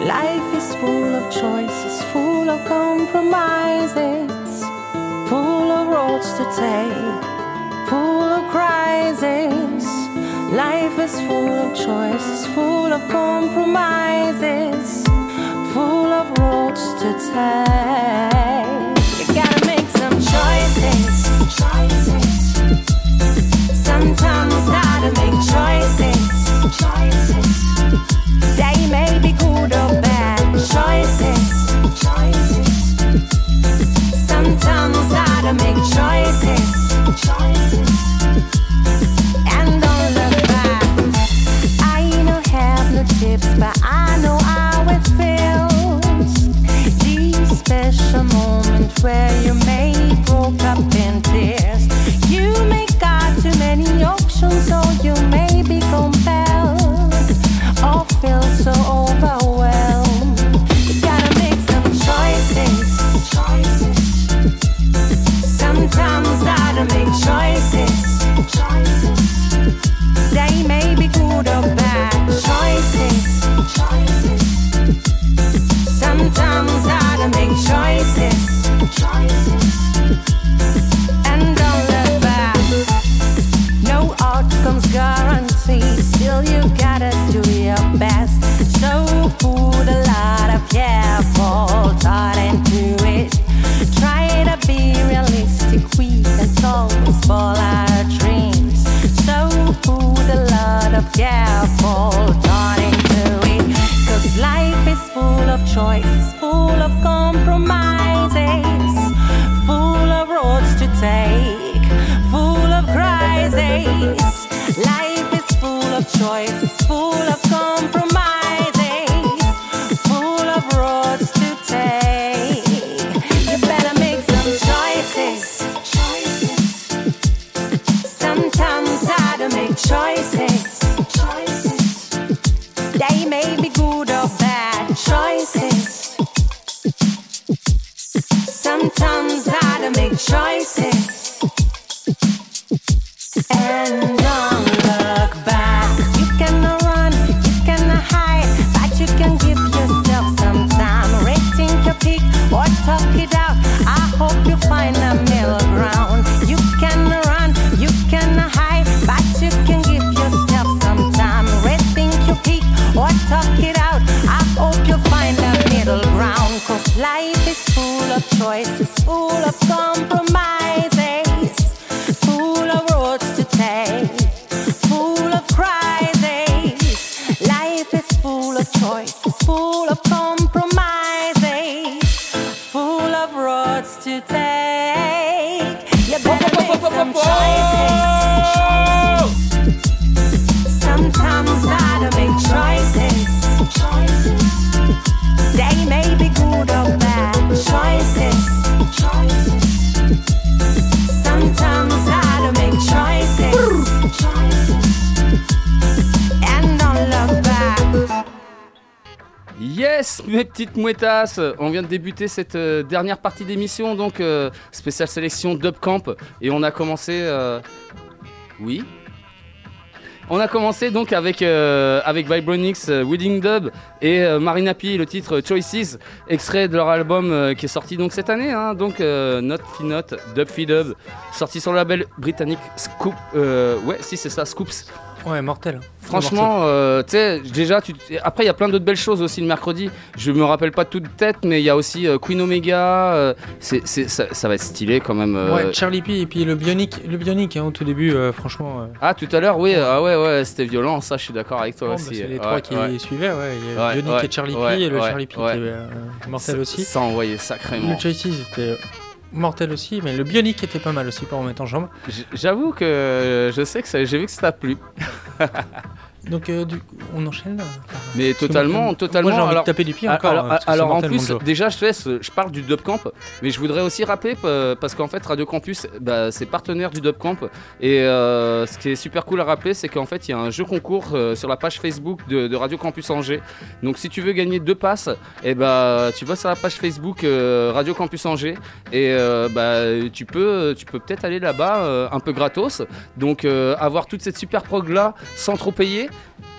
Life is full of choices, full of compromises, full of roads to take, full of crises. Life is full of choices, full of compromises, full of roads to take. But I know how it feels. These special They may be good or bad choices. choices. Sometimes gotta make choices. And don't look back. No outcomes guaranteed. Still, you gotta do your best. So put a lot of careful thought into it. Try to be realistic. We can always fall our dreams. So put a lot of careful thought into it. Life is full of choices, full of compromises, full of roads to take, full of crises. Life is full of choices, full make choices. And On vient de débuter cette euh, dernière partie d'émission, donc euh, spéciale sélection Dub Camp. Et on a commencé. euh, Oui on a commencé donc avec, euh, avec Vibronix, Wedding Dub et Marina P, le titre Choices, extrait de leur album qui est sorti donc cette année, hein, donc euh, Not Finot, Dub Fee Dub, sorti sur le label britannique Scoop. ouais, si c'est ça, Scoops. Ouais, mortel. Franchement, euh, tu sais, déjà, tu... après, il y a plein d'autres belles choses aussi le mercredi. Je me rappelle pas de toute tête, mais il y a aussi euh, Queen Omega. euh, c'est, c'est- ça, ça va être stylé quand même. euh. Ouais, Charlie P et puis le bionique, le bionique hein, au tout début, euh, franchement. euh, Ah, tout à l'heure, oui, ah ouais, ouais, c'était violent, ça, je suis d'accord avec toi bon, aussi. bah, c'est les Ouais, trois qui ouais. suivaient, ouais. Il y a Ouais, Bionic ouais, et Charlie ouais, P et le ouais, Charlie P ouais. qui est euh, mortel aussi. Ça envoyait sacrément. Le Choices, c'était mortel aussi, mais le bionique était pas mal aussi pour remettre en jambe. J'avoue que euh, je sais que ça- j'ai vu que ça t'a plu. Donc euh, du coup, on enchaîne là Mais totalement, totalement. Moi j'ai envie alors, de taper du pied encore. Alors, hein, alors en plus, déjà, je te laisse, je parle du Dubcamp, mais je voudrais aussi rappeler parce qu'en fait, Radio Campus, bah, c'est partenaire du Dubcamp. Et euh, ce qui est super cool à rappeler, c'est qu'en fait, il y a un jeu concours euh, sur la page Facebook de, de Radio Campus Angers. Donc, si tu veux gagner deux passes, et bah, tu vas sur la page Facebook Radio Campus Angers et bah, tu peux, tu peux peut-être aller là-bas un peu gratos. Donc, avoir toute cette super prog là sans trop payer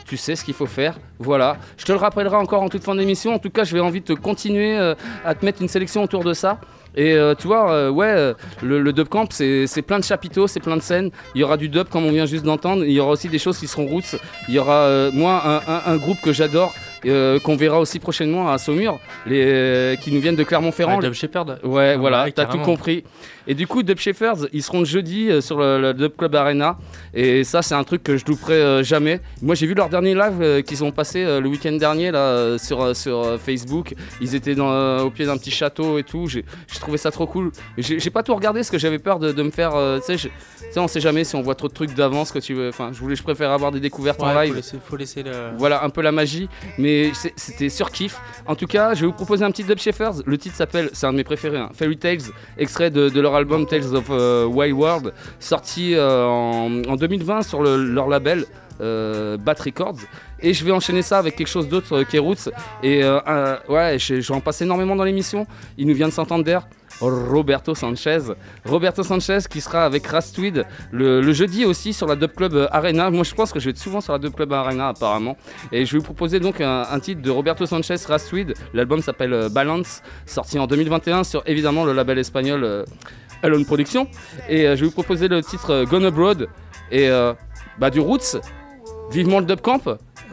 tu sais ce qu'il faut faire. Voilà. Je te le rappellerai encore en toute fin d'émission. En tout cas, je vais envie de te continuer euh, à te mettre une sélection autour de ça. Et euh, tu vois, euh, ouais, le, le dub camp, c'est plein de chapiteaux, c'est plein de scènes. Il y aura du dub comme on vient juste d'entendre. Il y aura aussi des choses qui seront roots. Il y aura, moi, un, un- un groupe que j'adore. euh, qu'on verra aussi prochainement à Saumur, les, euh, qui nous viennent de Clermont-Ferrand. Ouais, Dub Shepherd. Ouais, Ah, voilà, ouais, t'as tout compris. Et du coup, Dub Shepherds, ils seront jeudi euh, sur le, le Dub Club Arena. Et ça, c'est un truc que je louperai euh, jamais. Moi, j'ai vu leur dernier live euh, qu'ils ont passé le week-end dernier là, sur, sur Facebook. Ils étaient dans, au pied d'un petit château et tout. J'ai trouvé ça trop cool. J'ai pas tout regardé parce que j'avais peur de, de me faire. tu sais, on sait jamais si on voit trop de trucs d'avance que tu veux. Enfin, je voulais, je préfère avoir des découvertes en live. Faut laisser, faut laisser le. Voilà un peu la magie, mais c'était surkiff. En tout cas, je vais vous proposer un petit Dub Shepherds. Le titre s'appelle, c'est un de mes préférés, hein, Fairy Tales, extrait de, de leur album Tales of euh, Wild World, sorti euh, en, en 2020 sur le- leur label. euh, Bat Records. Et je vais enchaîner ça avec quelque chose d'autre qui Roots et ouais je, je vais en passer énormément dans l'émission. Il nous vient de Santander Roberto Sanchez. Roberto Sanchez qui sera avec Rastweed le, jeudi aussi sur la Dub Club Arena. Moi je pense que je vais être souvent sur la Dub Club Arena apparemment. Et je vais vous proposer donc un, titre de Roberto Sanchez Rastweed l'album s'appelle euh, Balance sorti en 2021 sur évidemment le label espagnol euh, Alone Production et euh, je vais vous proposer le titre Gone Abroad. Et bah, du Roots. Vivement le Dub Camp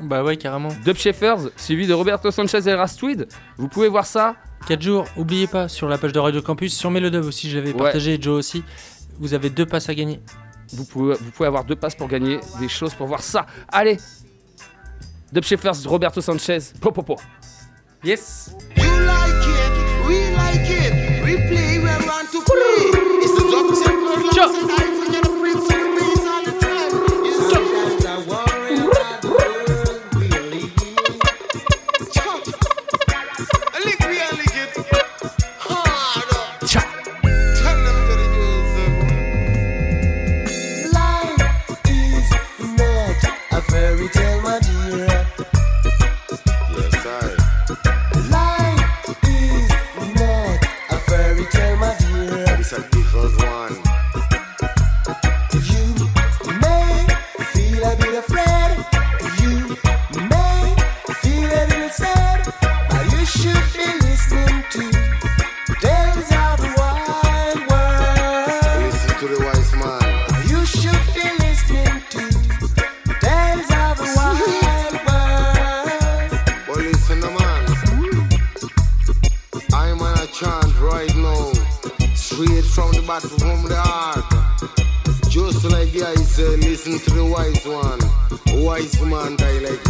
Bah ouais, carrément. Dub Shepherds suivi de Roberto Sanchez et Rastweed vous pouvez voir ça 4 jours, oubliez pas, sur la page de Radio Campus, sur Melodub aussi, j'avais Ouais. partagé, Joe aussi. Vous avez deux passes à gagner. vous pouvez, vous pouvez avoir deux passes pour gagner des choses pour voir ça allez Dub Shepherds Roberto Sanchez po po po Yes You like it, we like it. We play, we want to play. It's the listen to the wise one. Wise man die like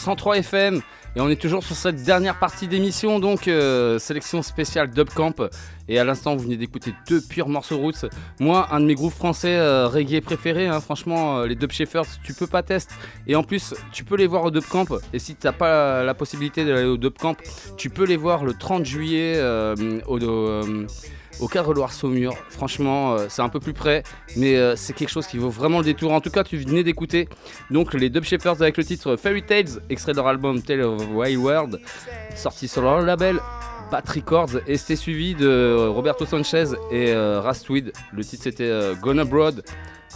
103 FM. Et on est toujours sur cette dernière partie d'émission, donc euh, sélection spéciale Dub Camp. Et à l'instant, vous venez d'écouter deux purs morceaux roots. Moi, un de mes groupes français euh, reggae préférés, hein, franchement, euh, les Dub Shepherds, tu peux pas tester. Et en plus, tu peux les voir au Dub Camp. Et si tu n'as pas la possibilité d'aller au Dub Camp, tu peux les voir le 30 juillet au. au au cadre Loire Saumur. Franchement, euh, c'est un peu plus près, mais euh, c'est quelque chose qui vaut vraiment le détour. En tout cas, tu venais d'écouter donc les Dub Shepherds avec le titre Fairy Tales, extrait de leur album Tale of World, sorti sur leur label Bat Records, et c'était suivi de euh, Roberto Sanchez et Rastweed. Le titre c'était Gone Abroad.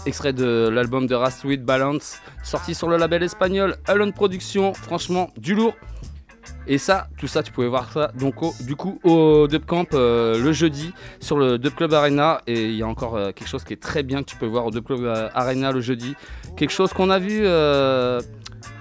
Extrait de l'album de Rastweed Balance, sorti sur le label espagnol Alone Productions. Franchement, du lourd. Et ça, tout ça, tu pouvais voir ça donc du coup au Dub Camp euh, le jeudi sur le Dub Club Arena. Et il y a encore euh, quelque chose qui est très bien que tu peux voir au Dub Club euh, Arena le jeudi. Quelque chose qu'on a vu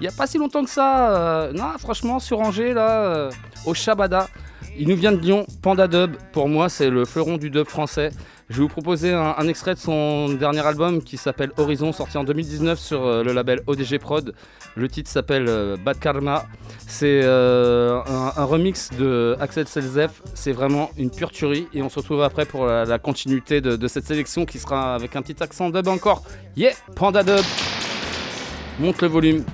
il n'y a pas si longtemps que ça. non, franchement, sur Angers, là, au Shabada. Il nous vient de Lyon, Panda Dub. Pour moi, c'est le fleuron du dub français. Je vais vous proposer un, extrait de son dernier album qui s'appelle Horizon, sorti en 2019 sur euh, le label ODG Prod. Le titre s'appelle euh, Bad Karma. C'est euh, un, remix de Axel Selzef. C'est vraiment une pure tuerie. Et on se retrouve après pour la, continuité de, de cette sélection qui sera avec un petit accent dub encore. Yeah, Panda Dub. Monte le volume.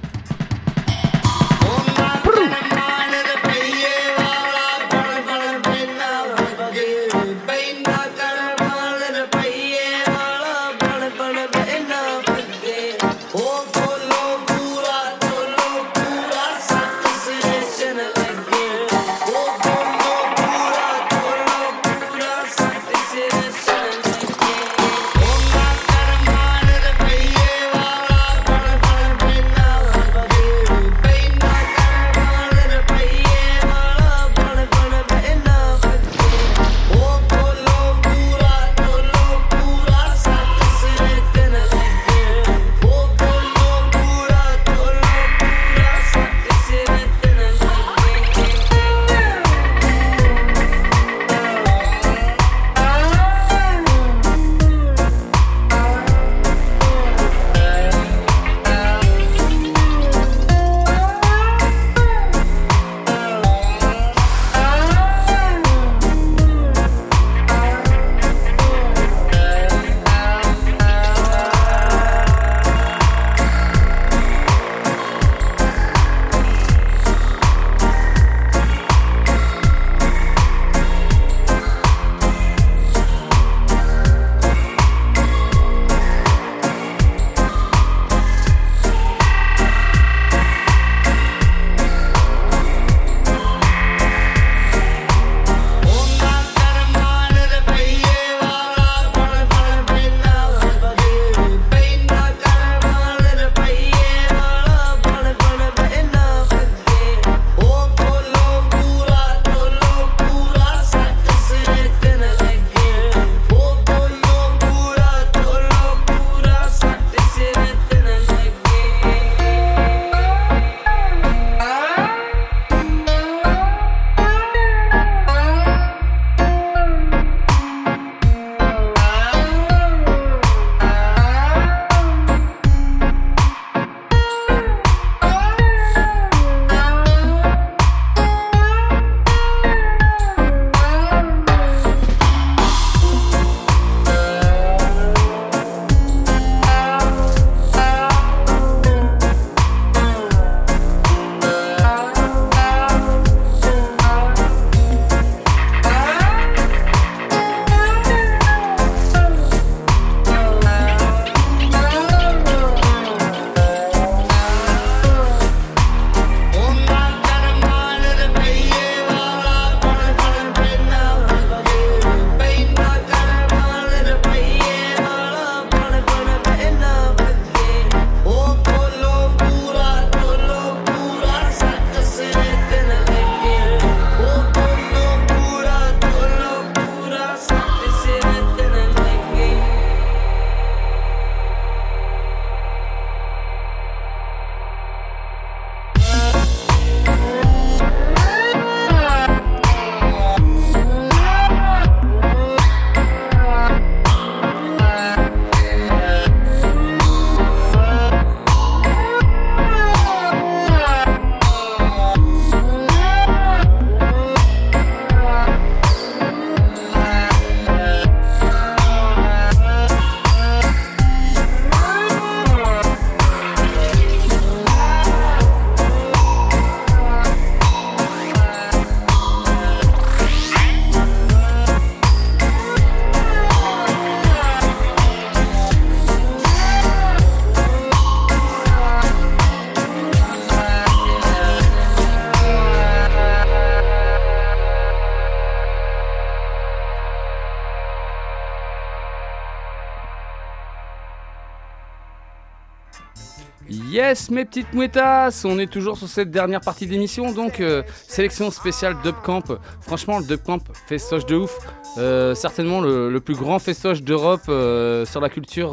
Yes, mes petites mouettas, on est toujours sur cette dernière partie d'émission, donc euh, sélection spéciale Dub Camp. Franchement, le Dub Camp, festoche de ouf. Euh, certainement le, plus grand festoche d'Europe euh, sur la culture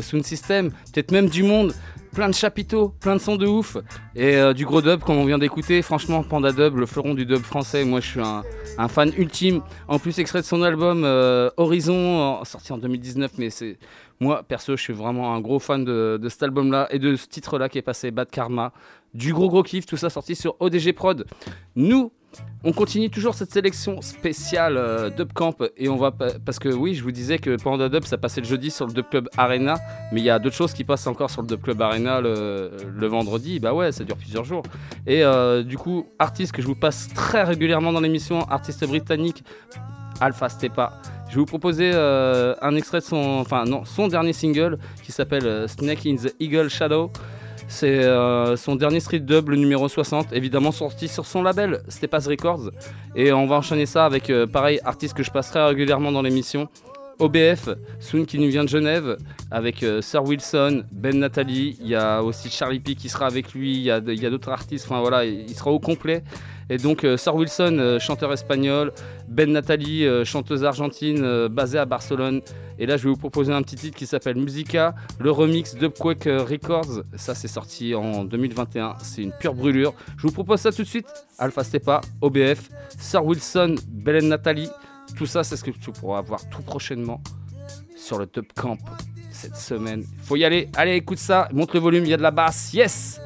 Sound System, peut-être même du monde. Plein de chapiteaux, plein de sons de ouf. Et du gros dub, comme on vient d'écouter. Franchement, Panda Dub, le fleuron du dub français. Moi, je suis un, un fan ultime. En plus, extrait de son album Horizon, sorti en 2019. Mais c'est. Moi, perso, je suis vraiment un gros fan de, cet album-là et de ce titre-là qui est passé, Bad Karma. Du gros gros kiff, tout ça sorti sur ODG Prod. Nous, on continue toujours cette sélection spéciale euh, Camp et on va pa- parce que oui, je vous disais que Panda Dub ça passait le jeudi sur le Dub Club Arena, mais il y a d'autres choses qui passent encore sur le Dub Club Arena le, le vendredi. Bah ouais, ça dure plusieurs jours. Et euh, du coup, artiste que je vous passe très régulièrement dans l'émission, artiste britannique Alpha Stepa. Je vais vous proposer euh, un extrait de son, enfin non, son dernier single qui s'appelle euh, Snake in the Eagle Shadow. C'est euh, son dernier street dub, le numéro 60, évidemment sorti sur son label Stepas Records. Et on va enchaîner ça avec, pareil, artiste que je passerai régulièrement dans l'émission. OBF, Soon qui nous vient de Genève, avec Sir Wilson, Ben Nathalie, il y a aussi Charlie P qui sera avec lui, il y a, a d'autres artistes, enfin voilà, il il sera au complet. Et donc euh, Sir Wilson, euh, chanteur espagnol, Ben Nathalie, euh, chanteuse argentine basée à Barcelone. Et là je vais vous proposer un petit titre qui s'appelle Musica, le remix de Quake Records. Ça c'est sorti en 2021, c'est une pure brûlure. Je vous propose ça tout de suite, Alpha Stepa, OBF, Sir Wilson, Belen Nathalie. Tout ça c'est ce que tu pourras voir tout prochainement sur le Top Camp cette semaine. Faut y aller, allez écoute ça, monte le volume, il y a de la basse, yes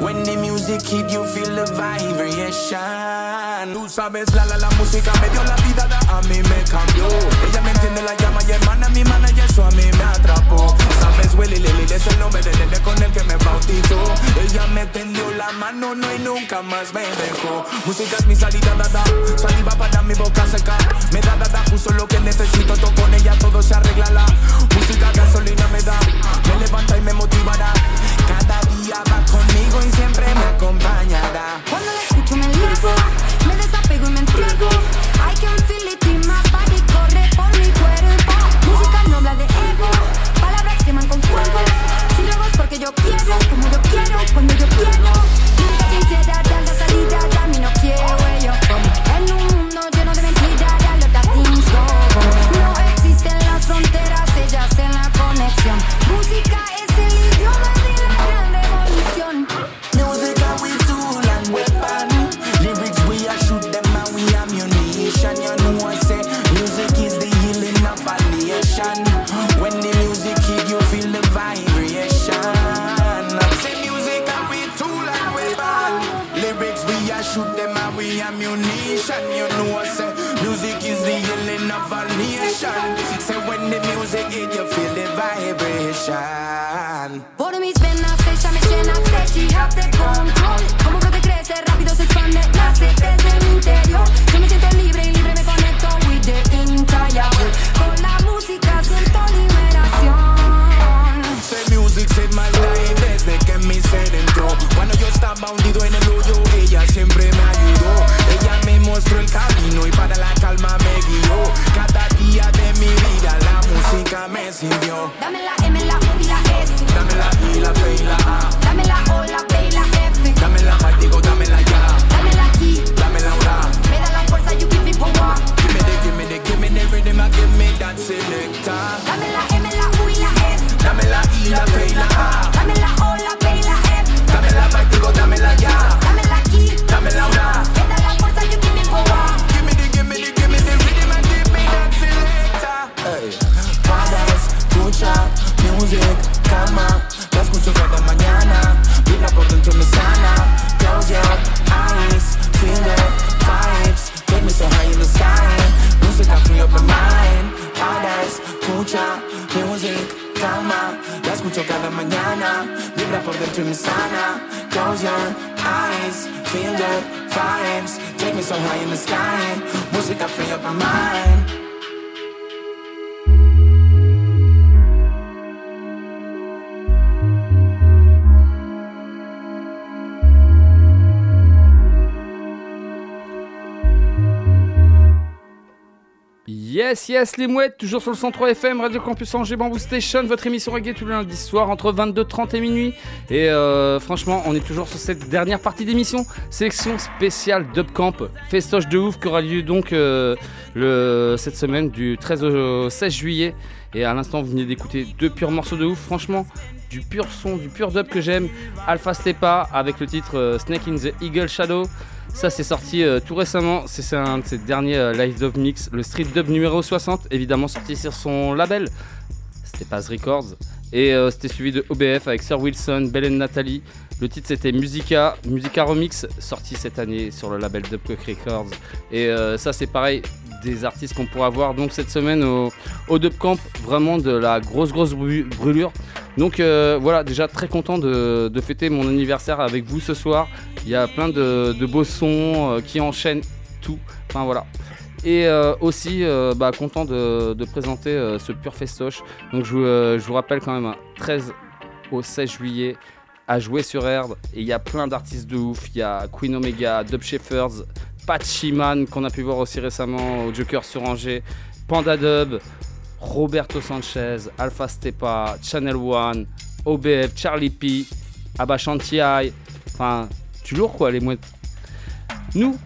When the music hit you feel the vibration. Tú sabes, la la la música me dio la vida, da- a mí me cambió. Ella me entiende, la llama y hermana, mi mana y eso a mí me atrapó. Sabes, Willy Lily es el nombre del nene con el que me bautizó. Ella me tendió la mano, no y nunca más me dejó. Música es mi salida, da da. Saliva para mi boca seca. Me da da da justo lo que necesito. Toco con ella, todo se arregla la. Música gasolina me da. Me levanta y me motivará. Cada día conmigo y siempre me acompañará. Cuando la escucho me elevo, me desapego y me entrego. I can feel it in my body, corre por mi cuerpo. Música no habla de ego, palabras queman con fuego. Si lo hago es porque yo quiero, como yo quiero, cuando yo quiero. Yes, yes, les mouettes, toujours sur le 103 FM, Radio Campus Angers, Bamboo Station, votre émission reggae tous les lundis soirs entre 22h30 et minuit. Et euh, franchement, on est toujours sur cette dernière partie d'émission, sélection spéciale Dub Camp, festoche de ouf qui aura lieu donc euh, cette semaine du 13 au 16 juillet. Et à l'instant, vous venez d'écouter deux purs morceaux de ouf, franchement, du pur son, du pur dub que j'aime. Alpha Stepa avec le titre euh, Snake in the Eagle Shadow. Ça, c'est sorti euh, tout récemment. C'est un de ses derniers euh, live dub mix, le Street Dub numéro 60, évidemment sorti sur son label. C'était Paz Records. Et euh, c'était suivi de OBF avec Sir Wilson, Bell Nathalie. Le titre c'était Musica, Musica Remix, sorti cette année sur le label Dub Cook Records. Et ça, c'est pareil, artistes qu'on pourra voir donc cette semaine au, Dub Camp. Vraiment de la grosse, grosse brûlure. Donc euh, voilà, déjà très content de, fêter mon anniversaire avec vous ce soir. Il y a plein de, beaux sons euh, qui enchaînent tout. Enfin voilà. Et euh, aussi bah, content de, présenter ce pur festoche. Donc je, vous- rappelle quand même, hein, 13 au 16 juillet à jouer sur Erd. Et il y a plein d'artistes de ouf. Il y a Queen Omega, Dub Shepherds, Pat Shiman qu'on a pu voir aussi récemment au Joker sur Angers, Panda Dub, Roberto Sanchez, Alpha Stepa, Channel One, OBF, Charlie P, Abba. Enfin, lourd quoi les mouettes. Nous,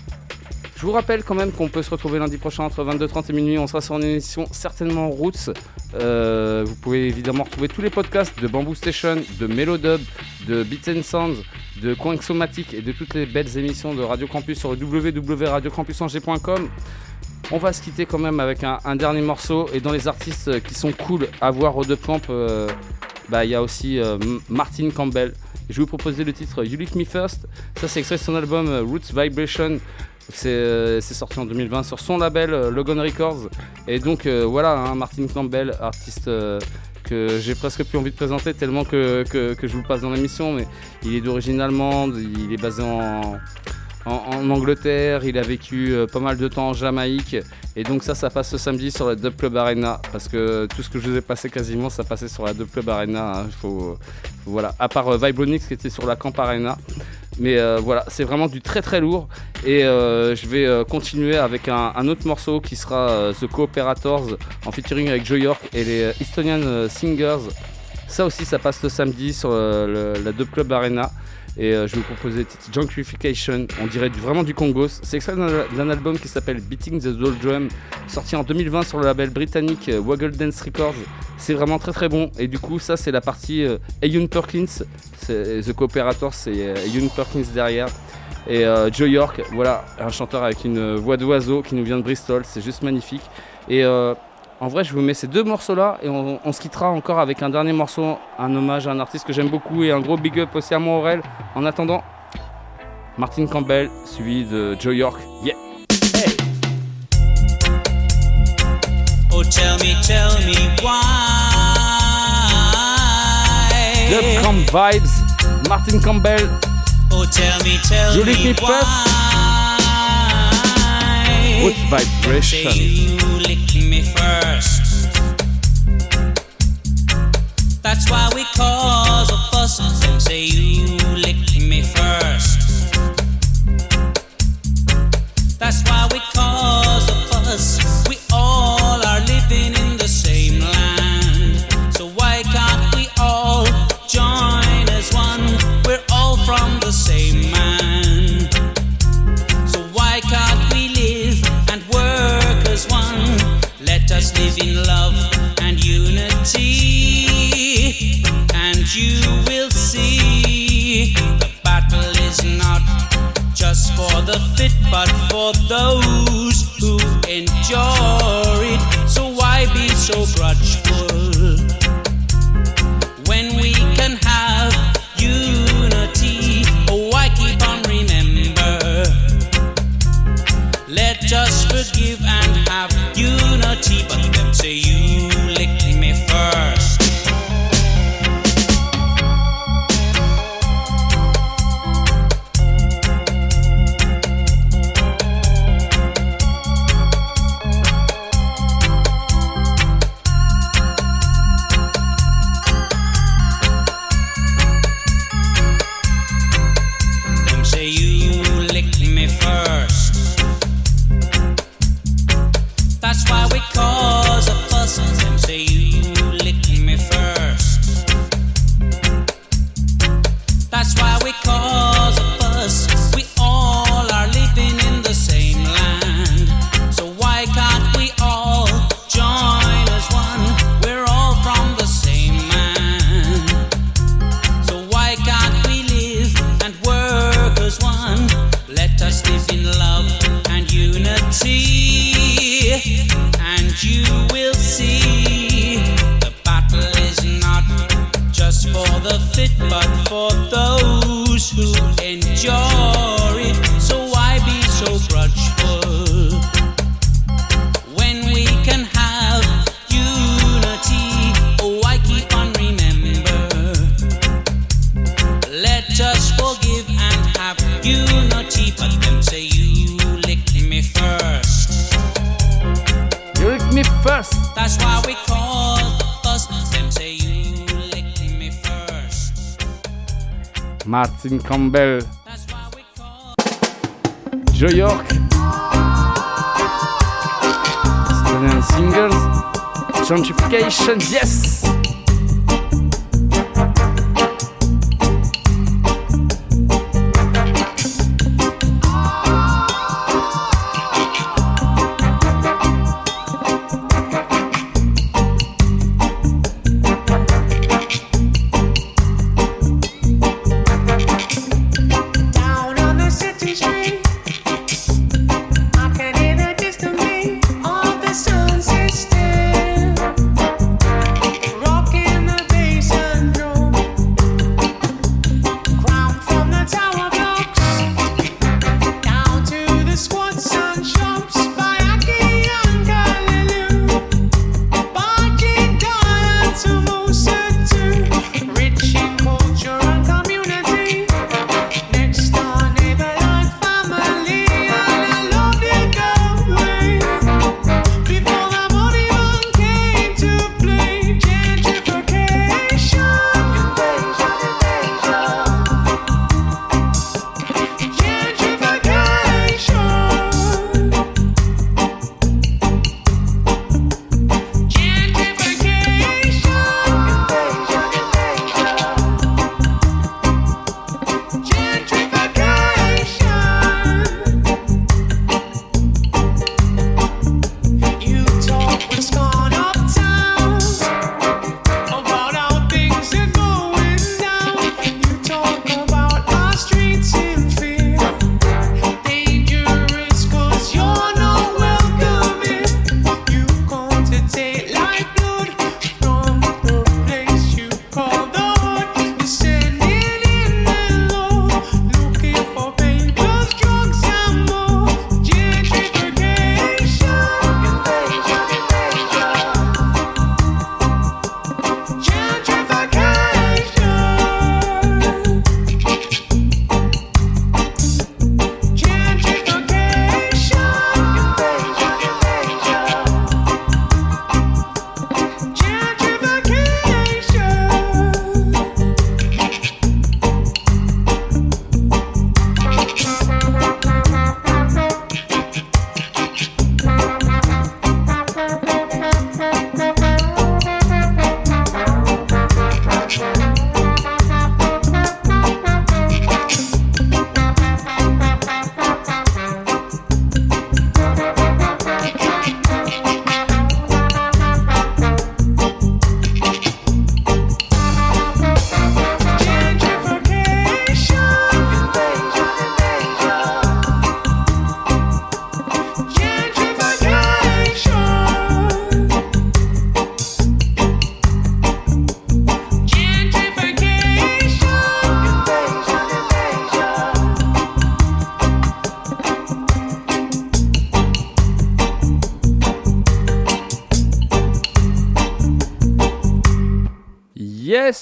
je Je vous rappelle quand même qu'on peut se retrouver lundi prochain entre 22h30 et minuit. On sera sur une émission certainement Roots. Euh, vous pouvez évidemment retrouver tous les podcasts de Bamboo Station, de Melodub, de Beats and Sounds, de Coinxomatic et de toutes les belles émissions de Radio Campus sur www.radiocampusangers.com. On va se quitter quand même avec un, dernier morceau. Et dans les artistes qui sont cool à voir au De Camp, euh, bah, il y a aussi euh, Martin Campbell. Je vais vous proposer le titre You Lick Me First. Ça, c'est extrait de son album euh, Roots Vibration. C'est sorti en 2020 sur son label Logan Records. Et donc voilà, hein, Martin Campbell, artiste que j'ai presque plus envie de présenter tellement que, je vous le passe dans l'émission. Mais il est d'origine allemande, il est basé en, en, Angleterre, il a vécu euh, pas mal de temps en Jamaïque. Et donc ça, ça passe ce samedi sur la Dub Club Arena. Parce que tout ce que je vous ai passé quasiment, ça passait sur la Dub Club Arena. hein. Voilà. À part euh, Vibronix qui était sur la Camp Arena. Mais euh, voilà, c'est vraiment du très très lourd. Et je vais continuer avec un, autre morceau qui sera The Cooperators en featuring avec Joe York et les Estonian Singers. Ça aussi, ça passe le samedi sur la Dub Club Arena. Et euh, je vais vous proposer le titre Junkification. On dirait vraiment du Congos. C'est extrait d'un album qui s'appelle Beating the Doll Drum, sorti en 2020 sur le label britannique euh, Waggle Dance Records. C'est vraiment très très bon. Et du coup, ça, c'est la partie euh, Ayun Perkins. The Cooperator, c'est Ayun Perkins derrière. Et Joe York, voilà, un chanteur avec une voix d'oiseau qui nous vient de Bristol. C'est juste magnifique. En vrai, je vous mets ces deux morceaux-là et on, on se quittera encore avec un dernier morceau, un hommage à un artiste que j'aime beaucoup et un gros big up aussi à moi, Aurel. En attendant, Martin Campbell, suivi de Joe York. Yeah! Oh, tell me, tell me why. Camp Vibes, Martin Campbell. Oh, tell me, tell me why. Vibration. First. That's why we cause a fuss. Them say you lick me first. That's why we cause a fuss.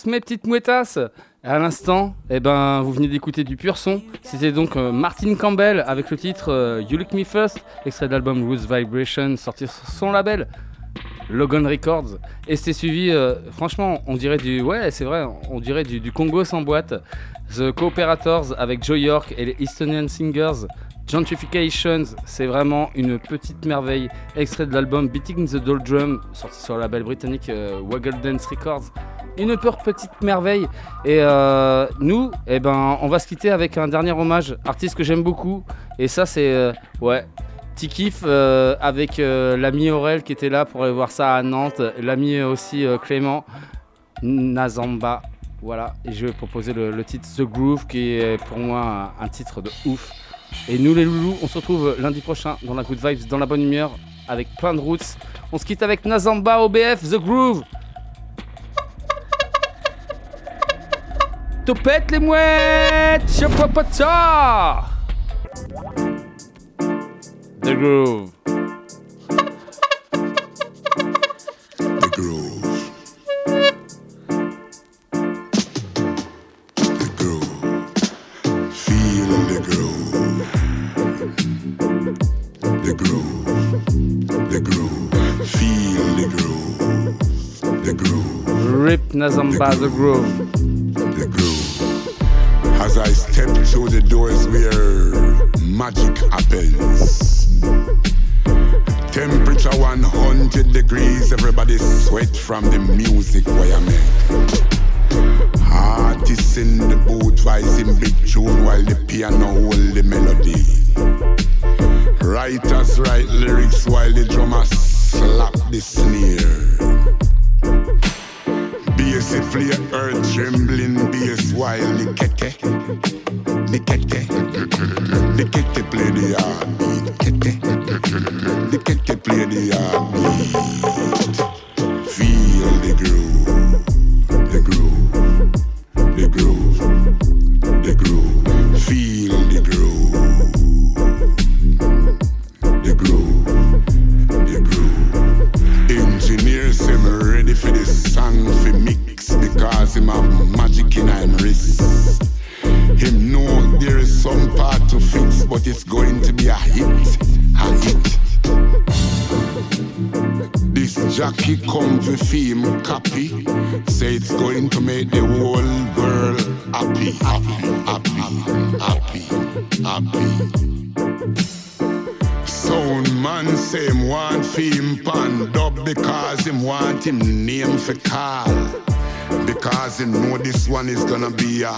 Mes petites mouettasses À l'instant, eh ben, vous venez d'écouter du pur son. C'était donc euh, Martin Campbell avec le titre euh, You Look Me First, extrait de l'album Roots Vibration, sorti sur son label Logan Records. Et c'était suivi, euh, franchement, on dirait du. Ouais, c'est vrai, on dirait du, Congo sans boîte. The Cooperators avec Joe York et les Estonian Singers. Gentrifications, c'est vraiment une petite merveille. Extrait de l'album Beating the Doldrum, sorti sur le label britannique Waggle Dance Records. Une pure petite merveille. Et euh, nous, eh ben, on va se quitter avec un dernier hommage, artiste que j'aime beaucoup. Et ça, c'est. euh, ouais. Petit kiff euh, avec l'ami Aurel qui était là pour aller voir ça à Nantes, l'ami aussi Clément, Nazamba. Voilà, et je vais proposer le, le titre The Groove qui est pour moi un, un titre de ouf. Et nous les loulous, on se retrouve lundi prochain dans la Good Vibes, dans la bonne humeur, avec plein de roots. On se quitte avec Nazamba OBF, The Groove. Topette les mouettes, chapapata. The Groove. Feel the groove. The groove. The groove. Feel the groove. The groove. Rip Nazamba, The Groove. As I step through the doors where magic happens. Temperature 100 degrees, everybody sweat from the music where I make. Artists in the booth rising big tune while the piano hold the melody. Writers write lyrics while the drummer slap the snare. It play earth trembling bass while the kete, the kete, the kete play the heartbeat. Kete, the kete play the heartbeat. Is gonna be a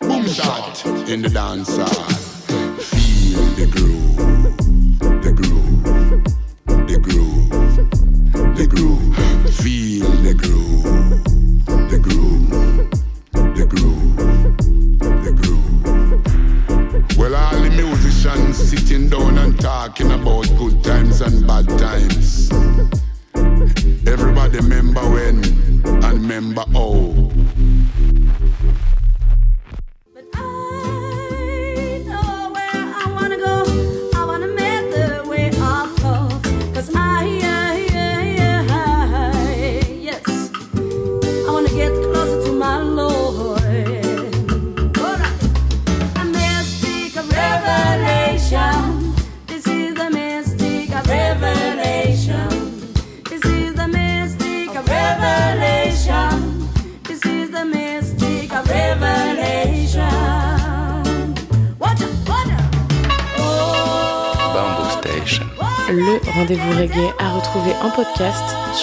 boom shot in the dance hall.